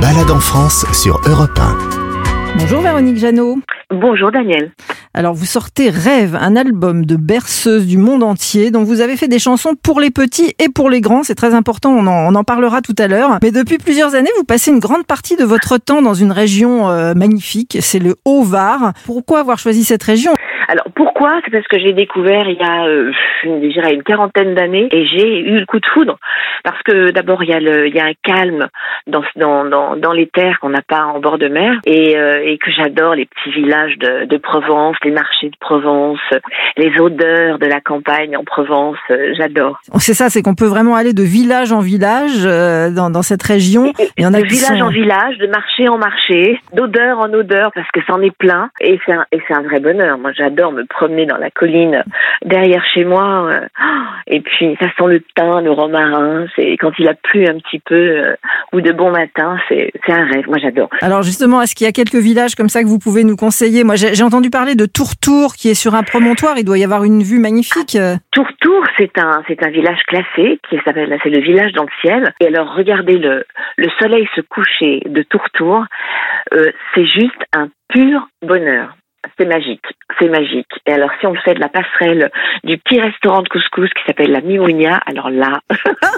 Balade en France sur Europe 1. Bonjour Véronique Jeannot. Bonjour Daniel. Alors vous sortez Rêve, un album de berceuses du monde entier dont vous avez fait des chansons pour les petits et pour les grands. C'est très important, on en, on en parlera tout à l'heure. Mais depuis plusieurs années, vous passez une grande partie de votre temps dans une région euh, magnifique, c'est le Haut-Var. Pourquoi avoir choisi cette région? Alors pourquoi? C'est parce que j'ai découvert il y a euh, je dirais une quarantaine d'années et j'ai eu le coup de foudre parce que d'abord il y a le il y a un calme dans dans dans, dans les terres qu'on n'a pas en bord de mer et, euh, et que j'adore les petits villages de, de Provence, les marchés de Provence, les odeurs de la campagne en Provence, euh, j'adore. C'est ça, c'est qu'on peut vraiment aller de village en village euh, dans, dans cette région. Il y en a de village sont- en village, de marché en marché, d'odeur en odeur, parce que c'en est plein. Et c'est un, et c'est un vrai bonheur. Moi, j'adore me promener dans la colline derrière chez moi. euh, Et puis, ça sent le thym, le romarin. C'est quand il a plu un petit peu euh, ou de bon matin, c'est un rêve. Moi, j'adore. Alors justement, est-ce qu'il y a quelques villages comme ça que vous pouvez nous conseiller? Moi, j'ai entendu parler de Tourtour qui est sur un promontoire. Il doit y avoir une vue magnifique. euh. Tourtour, c'est un, c'est un village classé qui s'appelle, c'est le village dans le ciel. Et alors, regardez le, le soleil se coucher de Tourtour, euh, c'est juste un pur bonheur. C'est magique, c'est magique. Et alors, si on fait de la passerelle du petit restaurant de couscous qui s'appelle la Mimounia, alors là,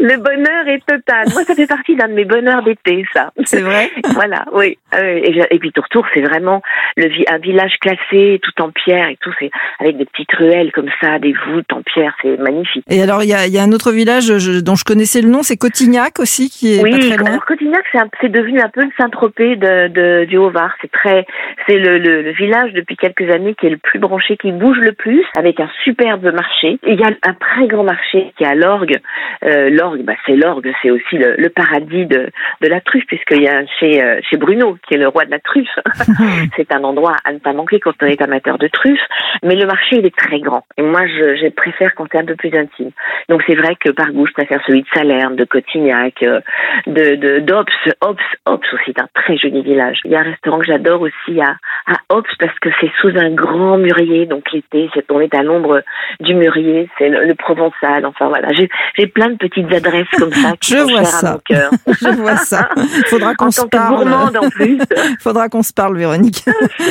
le bonheur est total. Moi, ça fait partie d'un de mes bonheurs d'été, ça. C'est vrai? Voilà, oui. Ah. Et, puis Tourtour, c'est vraiment le un village classé, tout en pierre et tout, c'est avec des petites ruelles comme ça, des voûtes en pierre, c'est magnifique. Et alors, il y a, il y a un autre village je- dont je connaissais le nom, c'est Cotignac aussi, qui est pas Oui, très loin. alors Cotignac, c'est devenu un peu le Saint-Tropez de, de- du Haut-Var. C'est très, c'est le, le, le village depuis quelques années qui est le plus branché, qui bouge le plus, avec un superbe marché. Il y a un très grand marché qui est à l'orgue. Euh, l'orgue, bah, c'est l'orgue, c'est aussi le, le paradis de, de la truffe, puisqu'il y a chez, euh, chez Bruno, qui est le roi de la truffe. c'est un endroit à ne pas manquer quand on est amateur de truffes. Mais le marché, il est très grand. Et moi, je, je préfère quand c'est un peu plus intime. Donc c'est vrai que par goût, je préfère celui de Salerne, de Cotignac, euh, de de d'Ops, Ops, Ops aussi, c'est un très joli village. Il y a un restaurant que j'adore aussi à à Ops parce que c'est sous un grand mûrier, donc l'été, c'est on est à l'ombre du murier, c'est le, le provençal. Enfin voilà, j'ai plein de petites adresses comme ça qui Je sont vois chères à ça. mon cœur. Je vois ça. Faudra qu'on se parle. gourmande en plus. Faudra qu'on se parle, Véronique.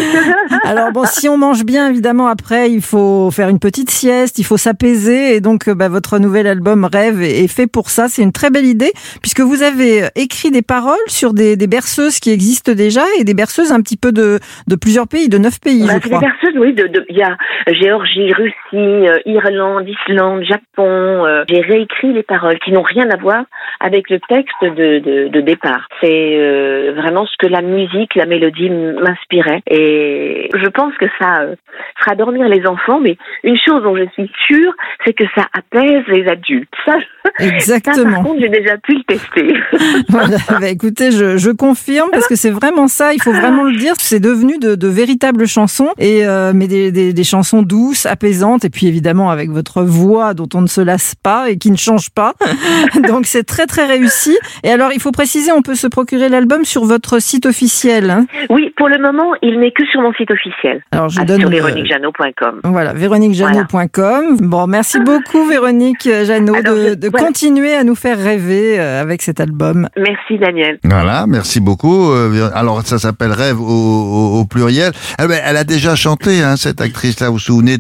Alors bon, si on mange bien, évidemment, après, il faut faire une petite sieste, il faut s'apaiser. Et donc, euh, bah, votre nouvel album Rêve est fait pour ça. C'est une très belle idée, puisque vous avez euh, écrit des paroles sur des, des berceuses qui existent déjà et des berceuses un petit peu de, de plusieurs pays, de neuf pays, Bah, je crois. des berceuses, oui. De, de- il y a Géorgie, Russie, euh, Irlande, Islande, Japon. euh, J'ai réécrit les paroles qui n'ont rien à voir avec le texte de, de, de départ. C'est euh, vraiment ce que la musique, la mélodie m'inspirait. Et je pense que ça euh, fera dormir les enfants. Mais une chose dont je suis sûre, c'est que ça apaise les adultes. Ça, ça par Exactement. contre, j'ai déjà pu le tester. Voilà, bah, écoutez, je, je confirme parce que c'est vraiment ça. Il faut vraiment le dire. C'est devenu de, de véritables chansons et euh, mais des, des, des chansons douces, apaisantes et puis évidemment avec votre voix dont on ne se lasse pas et qui ne change pas. Donc c'est très très réussi. Et alors il faut préciser, on peut se procurer l'album sur votre site officiel. hein? Oui, pour le moment, il n'est que sur mon site officiel. Alors je Ah, donne sur euh, véroniquejeannot.com. Voilà, véroniquejeannot.com. Bon, merci beaucoup Véronique Jeannot Alors, de, de voilà. continuer à nous faire rêver euh, avec cet album. Merci Daniel. Voilà, merci beaucoup. Euh, Alors, ça s'appelle Rêve au, au- au pluriel. Eh ben, elle a déjà chanté, hein, cette actrice-là. Vous vous souvenez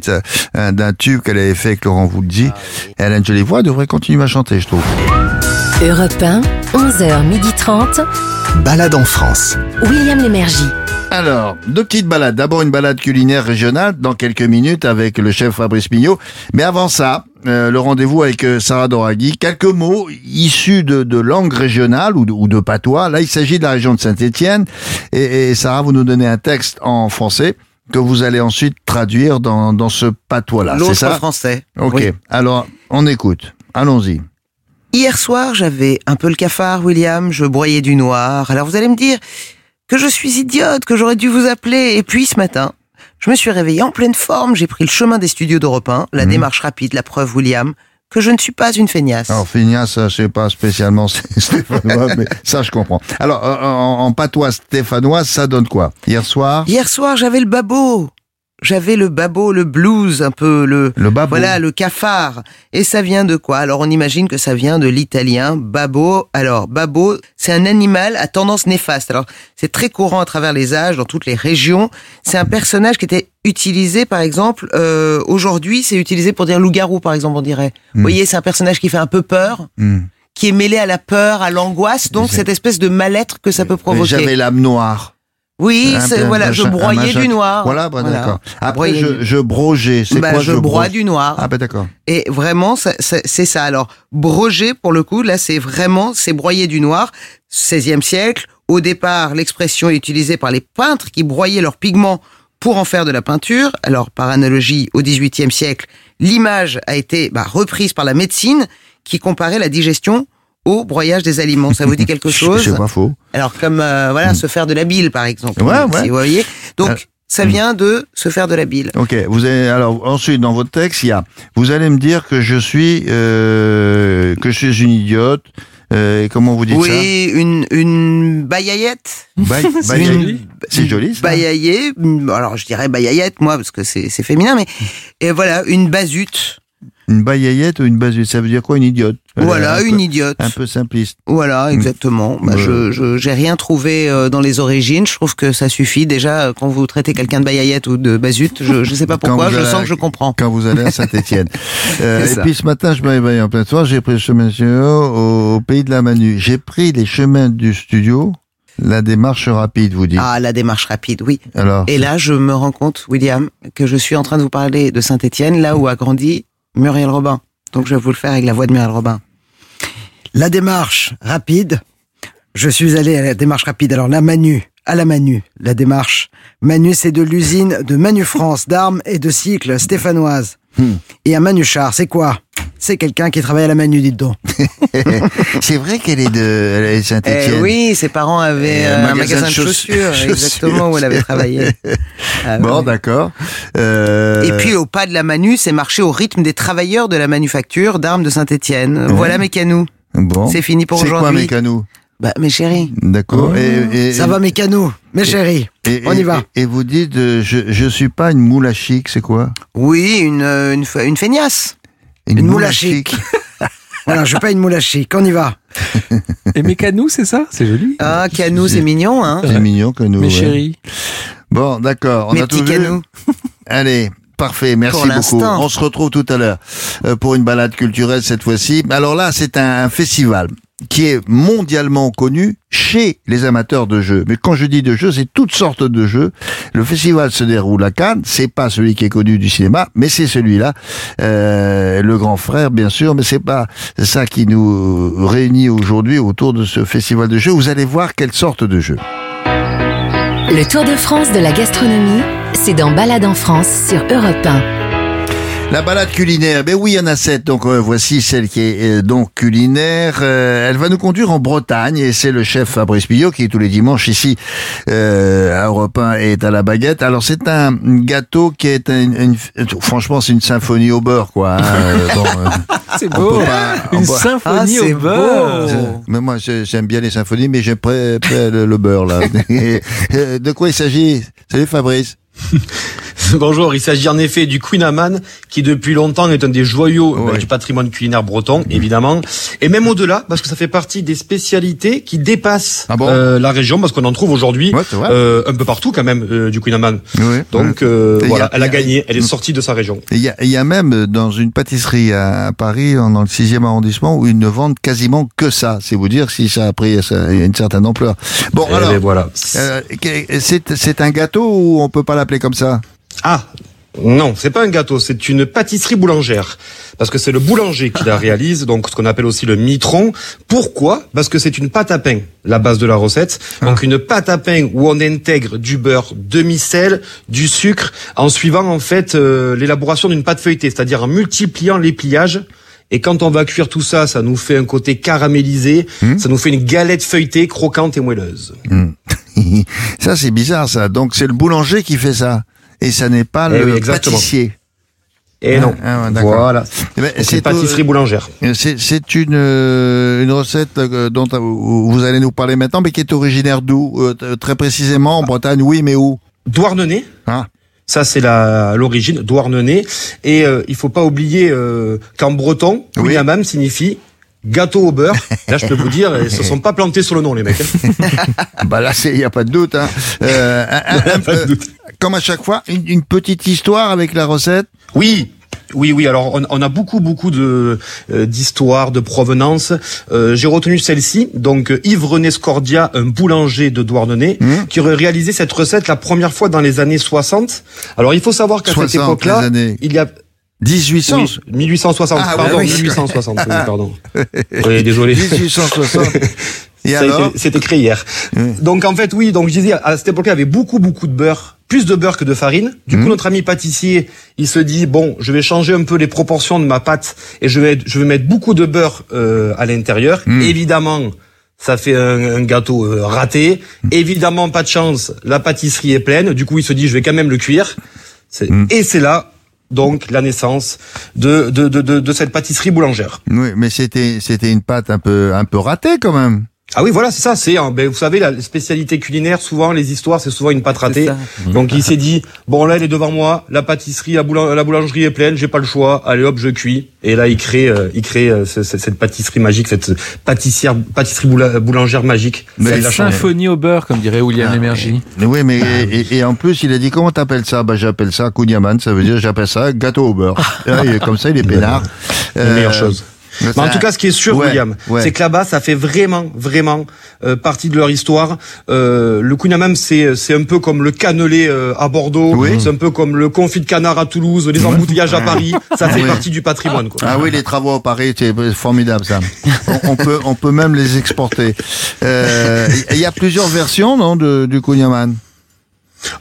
hein, d'un tube qu'elle avait fait avec Laurent Voulzy Elle a une jolie voix, elle devrait continuer à chanter, je trouve. Europe 1, 11h30. Balade en France. William Lémergie. Alors, deux petites balades. D'abord, une balade culinaire régionale dans quelques minutes avec le chef Fabrice Mignot. Mais avant ça, euh, le rendez-vous avec euh, Sarah Doraghi. Quelques mots issus de, de langue régionale ou de, ou de patois. Là, il s'agit de la région de Saint-Étienne. Et, et Sarah, vous nous donnez un texte en français que vous allez ensuite traduire dans, dans ce patois-là. C'est L'autre ça français. Ok. Oui. Alors, on écoute. Allons-y. Hier soir, j'avais un peu le cafard, William, je broyais du noir. Alors vous allez me dire que je suis idiote, que j'aurais dû vous appeler. Et puis ce matin, je me suis réveillé en pleine forme, j'ai pris le chemin des studios d'Europe 1, la Mhm. démarche rapide, la preuve, William, que je ne suis pas une feignasse. Alors, Phineas, ça, c'est pas spécialement stéphanois, mais ça, je comprends. Alors, en, en- en patois stéphanois, ça donne quoi? Hier soir? Hier soir, j'avais le babot. J'avais le babo, le blues, un peu le, Le babo. voilà, le cafard. Et ça vient de quoi? Alors on imagine que ça vient de l'italien babo. Alors babo, c'est un animal à tendance néfaste. Alors c'est très courant à travers les âges, dans toutes les régions. C'est un personnage qui était utilisé, par exemple, euh, aujourd'hui, c'est utilisé pour dire loup-garou, par exemple, on dirait. Vous voyez, c'est un personnage qui fait un peu peur, Hmm. qui est mêlé à la peur, à l'angoisse, donc cette espèce de mal-être que ça peut provoquer. J'avais l'âme noire. Oui, c'est- voilà, je broyais du noir. Voilà, bah, d'accord. Après, je, je brogeais. C'est Bah, quoi je broie du noir. Ah, ben d'accord. Et vraiment, c'est ça. Alors, broger, pour le coup, là, c'est vraiment, c'est broyer du noir. 16e siècle. Au départ, l'expression est utilisée par les peintres qui broyaient leurs pigments pour en faire de la peinture. Alors, par analogie, au 18e siècle, l'image a été bah, reprise par la médecine qui comparait la digestion au broyage des aliments. Ça vous dit quelque chose C'est pas faux. Alors, comme, euh, voilà, se faire de la bile, par exemple. Ouais, Si ouais. vous voyez. Donc, Euh, ça vient de se faire de la bile. Ok, vous avez alors ensuite dans votre texte, il y a vous allez me dire que je suis euh, que je suis une idiote. Euh, comment vous dites Oui, une, une baïaillette. ça Baï- C'est une- joli ça. Alors je dirais baïaillette, moi, parce que c'est féminin, mais et voilà, une bazute. Une baïaillette ou une basute, ça veut dire quoi une idiote Voilà, peu- une idiote. Un peu simpliste. Voilà, exactement. Bah, je j'ai rien trouvé euh, dans les origines. Je trouve que ça suffit. Déjà, euh, quand vous traitez quelqu'un de baïaillette ou de bazute, je je sais pas pourquoi, je allez sens que je comprends. Quand vous allez à Saint-Étienne. Euh, et puis ce matin, je me réveille en plein soir, j'ai pris le chemin au, au pays de la Manu. J'ai pris les chemins du studio, la démarche rapide, vous dites. Ah, la démarche rapide, oui. Alors, Et là, je me rends compte, William, que je suis en train de vous parler de Saint-Étienne, là où a grandi Muriel Robin. Donc, je vais vous le faire avec la voix de Muriel Robin. La démarche rapide. Je suis allé à la démarche rapide. Alors, la Manu, à la Manu, la démarche. Manu, c'est de l'usine de Manu France, d'armes et de cycles stéphanoises. Hmm. Et un Manuchard, c'est quoi? C'est quelqu'un qui travaille à la Manu, dites donc. c'est vrai qu'elle est de Saint-Étienne. Eh oui, ses parents avaient euh, un un magasin magasin de chaussures, chaussures. exactement, où elle avait travaillé. Ah, Bon, ouais. d'accord. Euh, Et puis au pas de la Manu, c'est marcher au rythme des travailleurs de la manufacture d'armes de Saint-Étienne. Voilà mes canous. bon. C'est fini pour C'est quoi aujourd'hui. Mes canaux Bah mes chéris. D'accord. Et, et- Ça va mes canous, mes chéris. et- on y va. Et, vous dites, euh, je, je suis pas une moule à chic, c'est quoi? Oui, une, euh, une, une feignasse. Une moule à chic. Voilà, je suis pas une moule à chic, on y va. Et mes canous, c'est ça? C'est joli. Ah, canous, c'est mignon, hein. C'est mignon nous. Mes ouais. chéris. Bon, d'accord. On Mes a tout petits vu. canous. Allez. Parfait, merci Pour beaucoup. l'instant. On se retrouve tout à l'heure euh, pour une balade culturelle cette fois-ci. Alors là, c'est un festival qui est mondialement connu chez les amateurs de jeux. Mais quand je dis de jeux, c'est toutes sortes de jeux. Le festival se déroule à Cannes. C'est pas celui qui est connu du cinéma, mais c'est celui-là, Euh, le grand frère, bien sûr. Mais c'est pas ça qui nous réunit aujourd'hui autour de ce festival de jeux. Vous allez voir quelles sortes de jeux. Le Tour de France de la gastronomie, c'est dans Balade en France sur Europe 1. La balade culinaire, ben oui, il y en a sept. Donc euh, voici celle qui est euh, donc culinaire. Euh, elle va nous conduire en Bretagne et c'est le chef Fabrice Pillot qui tous les dimanches ici euh, à Europe 1 est à la baguette. Alors c'est un gâteau qui est un, une- franchement c'est une symphonie au beurre quoi. hein. Euh, bon, euh, C'est beau. pas- Une symphonie Ah, au beurre. mais moi j'ai- j'aime bien les symphonies mais j'aime le, le beurre là. De quoi il s'agit? Salut Fabrice. Bonjour, il s'agit en effet du Queen Amman, qui depuis longtemps est un des joyaux Ouais. euh, du patrimoine culinaire breton, évidemment. Et même au-delà, parce que ça fait partie des spécialités qui dépassent Ah bon euh, la région, parce qu'on en trouve aujourd'hui Ouais, euh, un peu partout quand même, euh, du Queen Amman. Donc a- voilà, elle a gagné, elle est sortie de sa région. Il y, a, il y a même dans une pâtisserie à Paris, dans le 6e arrondissement, où ils ne vendent quasiment que ça. C'est vous dire si ça a pris une certaine ampleur. Bon, Eh alors, ben, voilà. c'est un gâteau ou on peut pas l'appeler comme ça Ah non, c'est pas un gâteau, c'est une pâtisserie boulangère. Parce que c'est le boulanger qui la réalise, donc ce qu'on appelle aussi le mitron. Pourquoi? Parce que c'est une pâte à pain, la base de la recette. Donc une pâte à pain où on intègre du beurre, demi-sel, du sucre, en suivant en fait euh, l'élaboration d'une pâte feuilletée, c'est-à-dire en multipliant les pliages. Et quand on va cuire tout ça, ça nous fait un côté caramélisé, ça nous fait une galette feuilletée, croquante et moelleuse. Ça, c'est bizarre, ça. Donc, c'est le boulanger qui fait ça. Et ça n'est pas Eh le oui, pâtissier. Et Ah, non, ah d'accord. voilà. Eh ben, Donc, C'est une pâtisserie boulangère. C'est une, euh, une recette euh, dont euh, vous allez nous parler maintenant, mais qui est originaire d'où Euh, Très précisément, en Bretagne, oui, mais où? Douarnenez, Ah. Ça, c'est l'origine, Douarnenez. Et euh, il faut pas oublier euh, qu'en breton, Oui. Kouign-Amann signifie gâteau au beurre. Là, je peux vous dire, ils se sont pas plantés sur le nom, les mecs. hein. Bah là, il n'y a pas de doute. Hein. Euh, un- un- Pas de euh, doute. comme à chaque fois, une, une petite histoire avec la recette? Oui. Oui, oui. Alors, on, on a beaucoup, beaucoup de euh, d'histoires, de provenance. Euh, J'ai retenu celle-ci. Donc, euh, Yves René Scordia, un boulanger de Douarnenez, Mmh. qui aurait réalisé cette recette la première fois dans les années 60. Alors, il faut savoir qu'à cette 60, époque-là, il y a 1800. Oui, 1860, Ah, pardon, oui, oui. 1860, oui, pardon. Oui, désolé. 1860. Et Ça alors C'était créé hier. Oui. Donc en fait, oui, donc je disais, à cette époque-là, il y avait beaucoup, beaucoup de beurre, plus de beurre que de farine. Du coup, notre ami pâtissier, il se dit, bon, je vais changer un peu les proportions de ma pâte et je vais, je vais mettre beaucoup de beurre euh, à l'intérieur. Mhm. Évidemment, ça fait un, un gâteau euh, raté. Évidemment, pas de chance, la pâtisserie est pleine. Du coup, il se dit, je vais quand même le cuire. C'est-. Et c'est là, donc, la naissance de, de, de, de, de cette pâtisserie boulangère. Oui, mais c'était c'était une pâte un peu un peu ratée quand même. Ah oui, voilà, c'est ça. C'est, hein, ben, vous savez, la spécialité culinaire, souvent les histoires, c'est souvent une pâte ratée. Donc il s'est dit, bon là, elle est devant moi, la pâtisserie, la, boulang- la boulangerie est pleine, j'ai pas le choix. Allez hop, je cuis. Et là, il crée, euh, il crée euh, ce- ce- cette pâtisserie magique, cette pâtissière, pâtisserie boula- boulangère magique. Mais la. Symphonie au beurre, comme dirait William Ah, Emergy. Mais Oui, mais et, et en plus, il a dit comment t'appelles ça? Bah j'appelle ça kouign-amann, ça veut dire j'appelle ça gâteau au beurre. Ah, il est comme ça, il est peinard. La Euh, meilleure chose. Mais en tout cas, ce qui est sûr, Ouais, William, ouais. c'est que là-bas, ça fait vraiment, vraiment euh, partie de leur histoire. Euh, le Kouign-Amann, c'est c'est un peu comme le cannelé euh, à Bordeaux, Oui. c'est un peu comme le confit de canard à Toulouse, les embouteillages à Paris. Ça fait Oui. partie du patrimoine. Quoi. Ah oui, les travaux à Paris, c'est formidable ça. On, on peut, on peut même les exporter. Euh, Il y a plusieurs versions, non, de, du kouign-amann.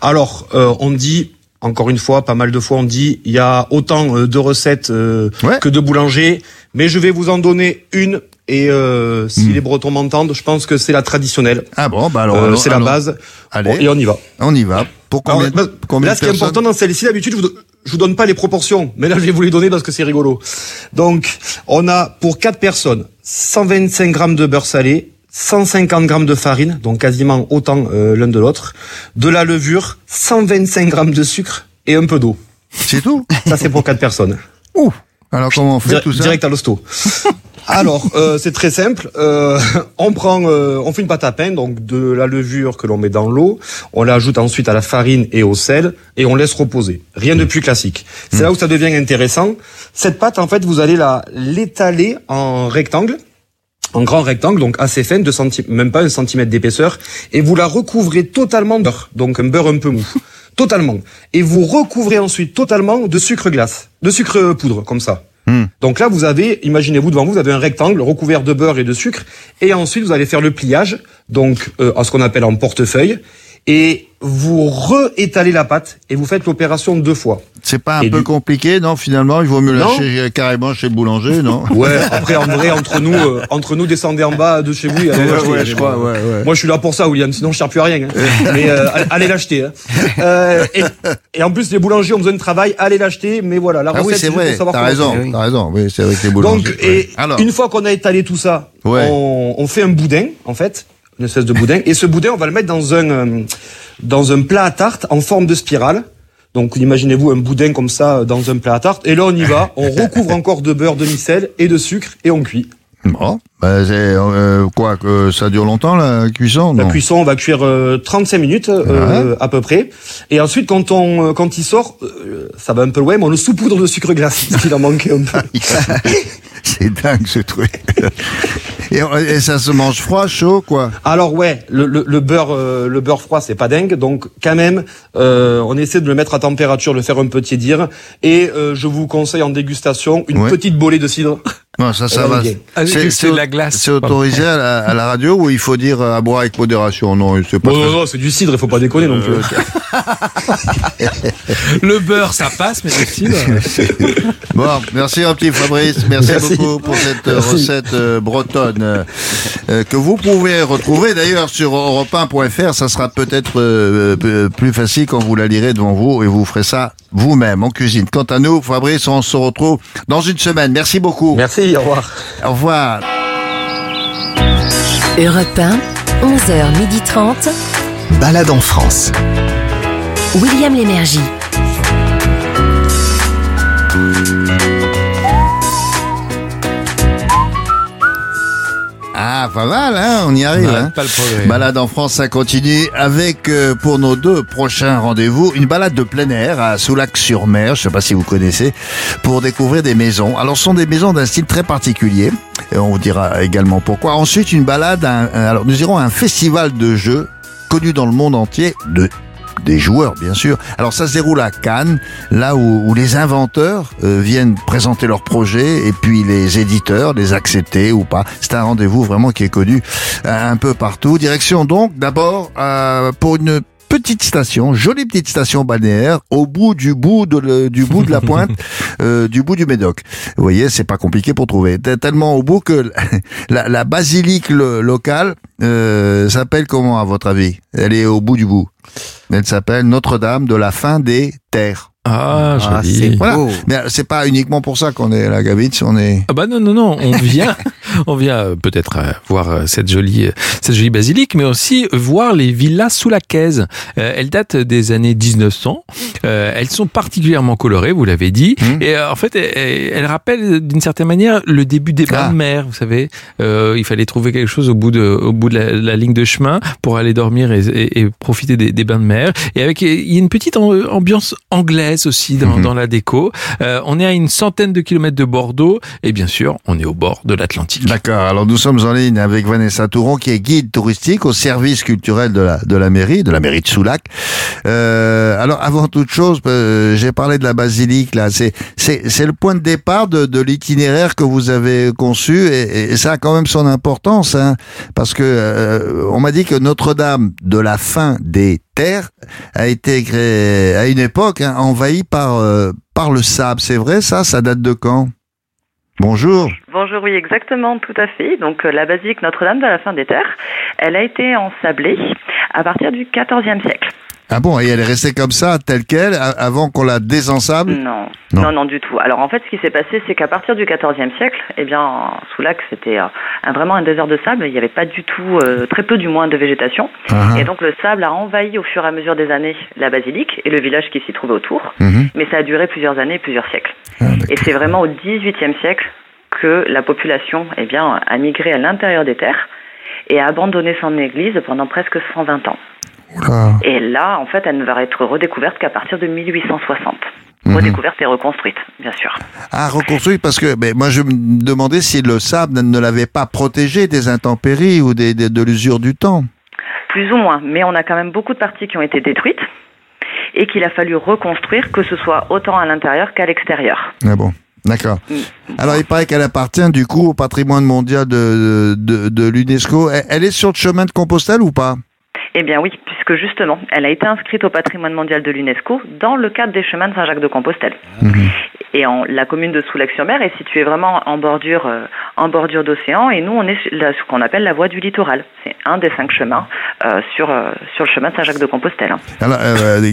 Alors, euh, on dit, encore une fois, pas mal de fois, on dit, il y a autant euh, de recettes euh, Ouais. que de boulangers, mais je vais vous en donner une. Et euh, si les Bretons m'entendent, je pense que c'est la traditionnelle. Ah bon, bah alors, Euh, alors, c'est la base. Allez. Bon, et on y va. On y va. Pour combien, Alors, bah, combien là, ce qui est important dans celle-ci, d'habitude, je vous, je vous donne pas les proportions, mais là, je vais vous les donner parce que c'est rigolo. Donc, on a pour quatre personnes 125 grammes de beurre salé, 150 grammes de farine, donc quasiment autant euh, l'un de l'autre, de la levure, 125 grammes de sucre et un peu d'eau. C'est tout? Ça, c'est pour quatre personnes. Ouh. Alors comment on fait Dir- tout ça? Direct à l'hosto. Alors, euh, c'est très simple. Euh, on prend, euh, on fait une pâte à pain, donc de la levure que l'on met dans l'eau. On l'ajoute ensuite à la farine et au sel et on laisse reposer. Rien de plus classique. C'est là où ça devient intéressant. Cette pâte, en fait, vous allez la l'étaler en rectangle. En grand rectangle, donc assez fin, de même pas un centimètre d'épaisseur, et vous la recouvrez totalement de beurre, donc un beurre un peu mou, totalement. Et vous recouvrez ensuite totalement de sucre glace, de sucre poudre, comme ça. Hmm. Donc là, vous avez, imaginez-vous devant vous, vous avez un rectangle recouvert de beurre et de sucre, et ensuite vous allez faire le pliage, donc euh, à ce qu'on appelle en portefeuille, et vous réétalez la pâte et vous faites l'opération deux fois. C'est pas un Et peu du- compliqué, non Finalement, il vaut mieux lâcher euh, carrément chez le boulanger, non Ouais, après en vrai entre nous, euh, entre nous descendez en bas de chez vous. et allez Ouais, ouais, je crois, ouais, ouais. Moi je suis là pour ça, William. Sinon je sers plus à rien. hein. mais euh, allez- l'acheter. Hein. Euh, et, et en plus les boulangers ont besoin de travail, allez l'acheter. Mais voilà, la Ah recette. oui, c'est vrai. T'as raison. T'as raison. Oui, c'est avec les boulangers. Donc et Alors, une fois qu'on a étalé tout ça, on fait un boudin en fait, une espèce de boudin. Et ce boudin, on va le mettre dans un euh, dans un plat à tarte en forme de spirale. Donc imaginez-vous un boudin comme ça euh, dans un plat à tarte. Et là on y va, on recouvre encore de beurre demi-sel et de sucre et on cuit. bon, bah, c'est euh, quoi que ça dure longtemps la cuisson La non cuisson, on va cuire euh, 35 minutes euh, à peu près. Et ensuite, quand on, euh, quand il sort, euh, ça va un peu loin, mais on le saupoudre de sucre glace, ce qu'il en manquait un peu. C'est dingue ce truc. et, et ça se mange froid, chaud, quoi Alors ouais, le, le, le beurre, euh, le beurre froid, c'est pas dingue. Donc quand même, euh, on essaie de le mettre à température, le faire un peu tiédir. Et euh, je vous conseille en dégustation une Ouais. petite bolée de cidre. Non, ça, ça Euh, va. Ah, c'est- la glace. C'est autorisé à la, à la radio ou il faut dire euh, à boire avec modération? Non, c'est pas Bon, très- non, non, c'est du cidre, il faut pas déconner non plus. Le beurre, ça passe, mais le cidre. Bon, merci un petit Fabrice, merci, Merci. beaucoup pour cette euh, Merci. recette euh, bretonne euh, euh, que vous pouvez retrouver d'ailleurs sur europe1.fr. Ça sera peut-être euh, euh, plus facile quand vous la lirez devant vous et vous ferez ça vous-même en cuisine. Quant à nous, Fabrice, on se retrouve dans une semaine. Merci beaucoup. Merci, au revoir. Au revoir. Europe 1, 11h30. Balade en France. William Lénergie. Ah, pas mal, hein on y arrive. Hein. pas le progrès. Balade en France, ça continue avec, euh, pour nos deux prochains rendez-vous, une balade de plein air à Soulac-sur-Mer, je sais pas si vous connaissez, pour découvrir des maisons. Alors, ce sont des maisons d'un style très particulier, et on vous dira également pourquoi. Ensuite, une balade, à un- un- alors nous irons à un festival de jeux connu dans le monde entier de des joueurs, bien sûr. Alors ça se déroule à Cannes, là où, où les inventeurs euh, viennent présenter leurs projets et puis les éditeurs les accepter ou pas. C'est un rendez-vous vraiment qui est connu euh, un peu partout. Direction donc d'abord euh, pour une petite station, jolie petite station balnéaire au bout du bout de le- du bout de la pointe, euh, du bout du Médoc. Vous voyez, c'est pas compliqué pour trouver. Tellement au bout que la, la basilique lo- locale euh, s'appelle comment à votre avis? Elle est au bout du bout. Elle s'appelle Notre-Dame de la fin des terres. Ah, Ah, joli. c'est Voilà. beau. Mais euh, c'est pas uniquement pour ça qu'on est à la Gavitch, on est. Ah bah non non non, on vient on vient euh, peut-être euh, voir cette jolie cette jolie basilique mais aussi voir les villas sous la caise. Euh, elles datent des années 1900. Euh, elles sont particulièrement colorées, vous l'avez dit Mhm. et euh, en fait elles, elles rappellent d'une certaine manière le début des bains Ah. de mer, vous savez. Euh, il fallait trouver quelque chose au bout de au bout de la, la ligne de chemin pour aller dormir et, et- et profiter des, des bains de mer et avec il y a une petite ambiance anglaise aussi dans, Mhm. dans la déco. Euh, on est à une centaine de kilomètres de Bordeaux et bien sûr, on est au bord de l'Atlantique. D'accord. Alors nous sommes en ligne avec Vanessa Touron, qui est guide touristique au service culturel de la de la mairie, de la mairie de Soulac. Euh, alors avant toute chose, euh, j'ai parlé de la basilique là. C'est c'est c'est le point de départ de, de l'itinéraire que vous avez conçu et, et ça a quand même son importance, hein, parce que euh, on m'a dit que Notre-Dame de la fin des terres a été créée à une époque hein, envahie par euh, par le sable. C'est vrai ça? Ça date de quand? Bonjour. Bonjour, oui, exactement, tout à fait. Donc, euh, la basilique Notre-Dame de la fin des terres, elle a été ensablée à partir du XIVe siècle. Ah bon, et elle est restée comme ça, telle qu'elle, avant qu'on la désensable? Non. Non. non, non, du tout. Alors, en fait, ce qui s'est passé, c'est qu'à partir du XIVe siècle, eh bien, Soulac, c'était euh, vraiment un désert de sable. Il n'y avait pas du tout, euh, très peu du moins, de végétation. Et donc, le sable a envahi au fur et à mesure des années la basilique et le village qui s'y trouvait autour. mhm. Mais ça a duré plusieurs années, plusieurs siècles. Ah. Et c'est vraiment au XVIIIe siècle que la population eh bien, a migré à l'intérieur des terres et a abandonné son église pendant presque 120 ans. Oula. Et là, en fait, elle ne va être redécouverte qu'à partir de 1860. Mhm. Redécouverte et reconstruite, bien sûr. Ah, reconstruit parce que ben, moi je me demandais si le sable ne l'avait pas protégé des intempéries ou des, des- de l'usure du temps. Plus ou moins, mais on a quand même beaucoup de parties qui ont été détruites et qu'il a fallu reconstruire, que ce soit autant à l'intérieur qu'à l'extérieur. Ah bon, d'accord. Mm. Alors il paraît qu'elle appartient du coup au patrimoine mondial de, de, de l'UNESCO. Elle, elle est sur le chemin de Compostelle ou pas? Eh bien oui, puisque justement, elle a été inscrite au patrimoine mondial de l'UNESCO dans le cadre des chemins de Saint-Jacques-de-Compostelle. Mhm. Et en, la commune de Soulac-sur-Mer est située vraiment en bordure, euh, en bordure d'océan, et nous on est sur la- ce qu'on appelle la voie du littoral. C'est un des cinq chemins euh, sur euh, sur le chemin de Saint-Jacques-de-Compostelle. hein. Alors,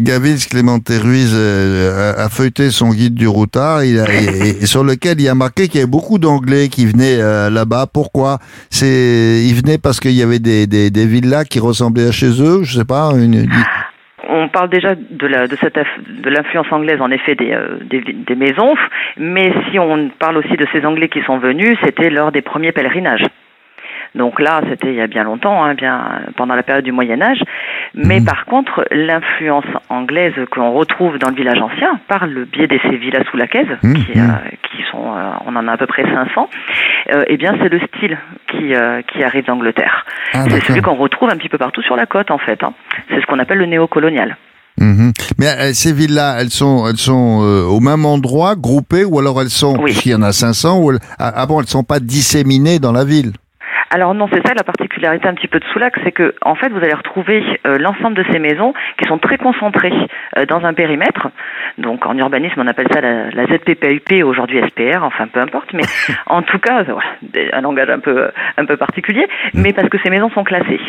Gavin Clémenté Ruiz a, feuilleté son guide du routard, il a, et, et sur lequel il a marqué qu'il y avait beaucoup d'Anglais qui venaient là-bas. Pourquoi? C'est, ils venaient parce qu'il y avait des, des, des villas qui ressemblaient à chez On parle déjà de, l'influence anglaise en effet euh, des maisons, mais si on parle aussi de ces Anglais qui sont venus, c'était lors des premiers pèlerinages. Donc là, c'était il y a bien longtemps, hein, bien pendant la période du Moyen Âge. Mais par contre, l'influence anglaise que l'on retrouve dans le village ancien, par le biais de ces villas sous la caisse, Mmh, qui, mmh. euh, qui sont, euh, on en a à peu près 500, euh, eh bien c'est le style qui, euh, qui arrive d'Angleterre. Ah, c'est celui qu'on retrouve un petit peu partout sur la côte, en fait. hein. C'est ce qu'on appelle le néocolonial. Mhm. Mais euh, ces villas, elles sont, elles sont euh, au même endroit, groupées, ou alors elles sont, Oui. y en a 500, ou elles, ah, ah bon, elles sont pas disséminées dans la ville? Alors non, c'est ça la particularité un petit peu de Soulac, c'est que en fait vous allez retrouver euh, l'ensemble de ces maisons qui sont très concentrées euh, dans un périmètre. Donc en urbanisme on appelle ça la, la ZPPUP, aujourd'hui SPR, enfin peu importe, mais en tout cas euh, un langage un peu un peu particulier, mais parce que ces maisons sont classées.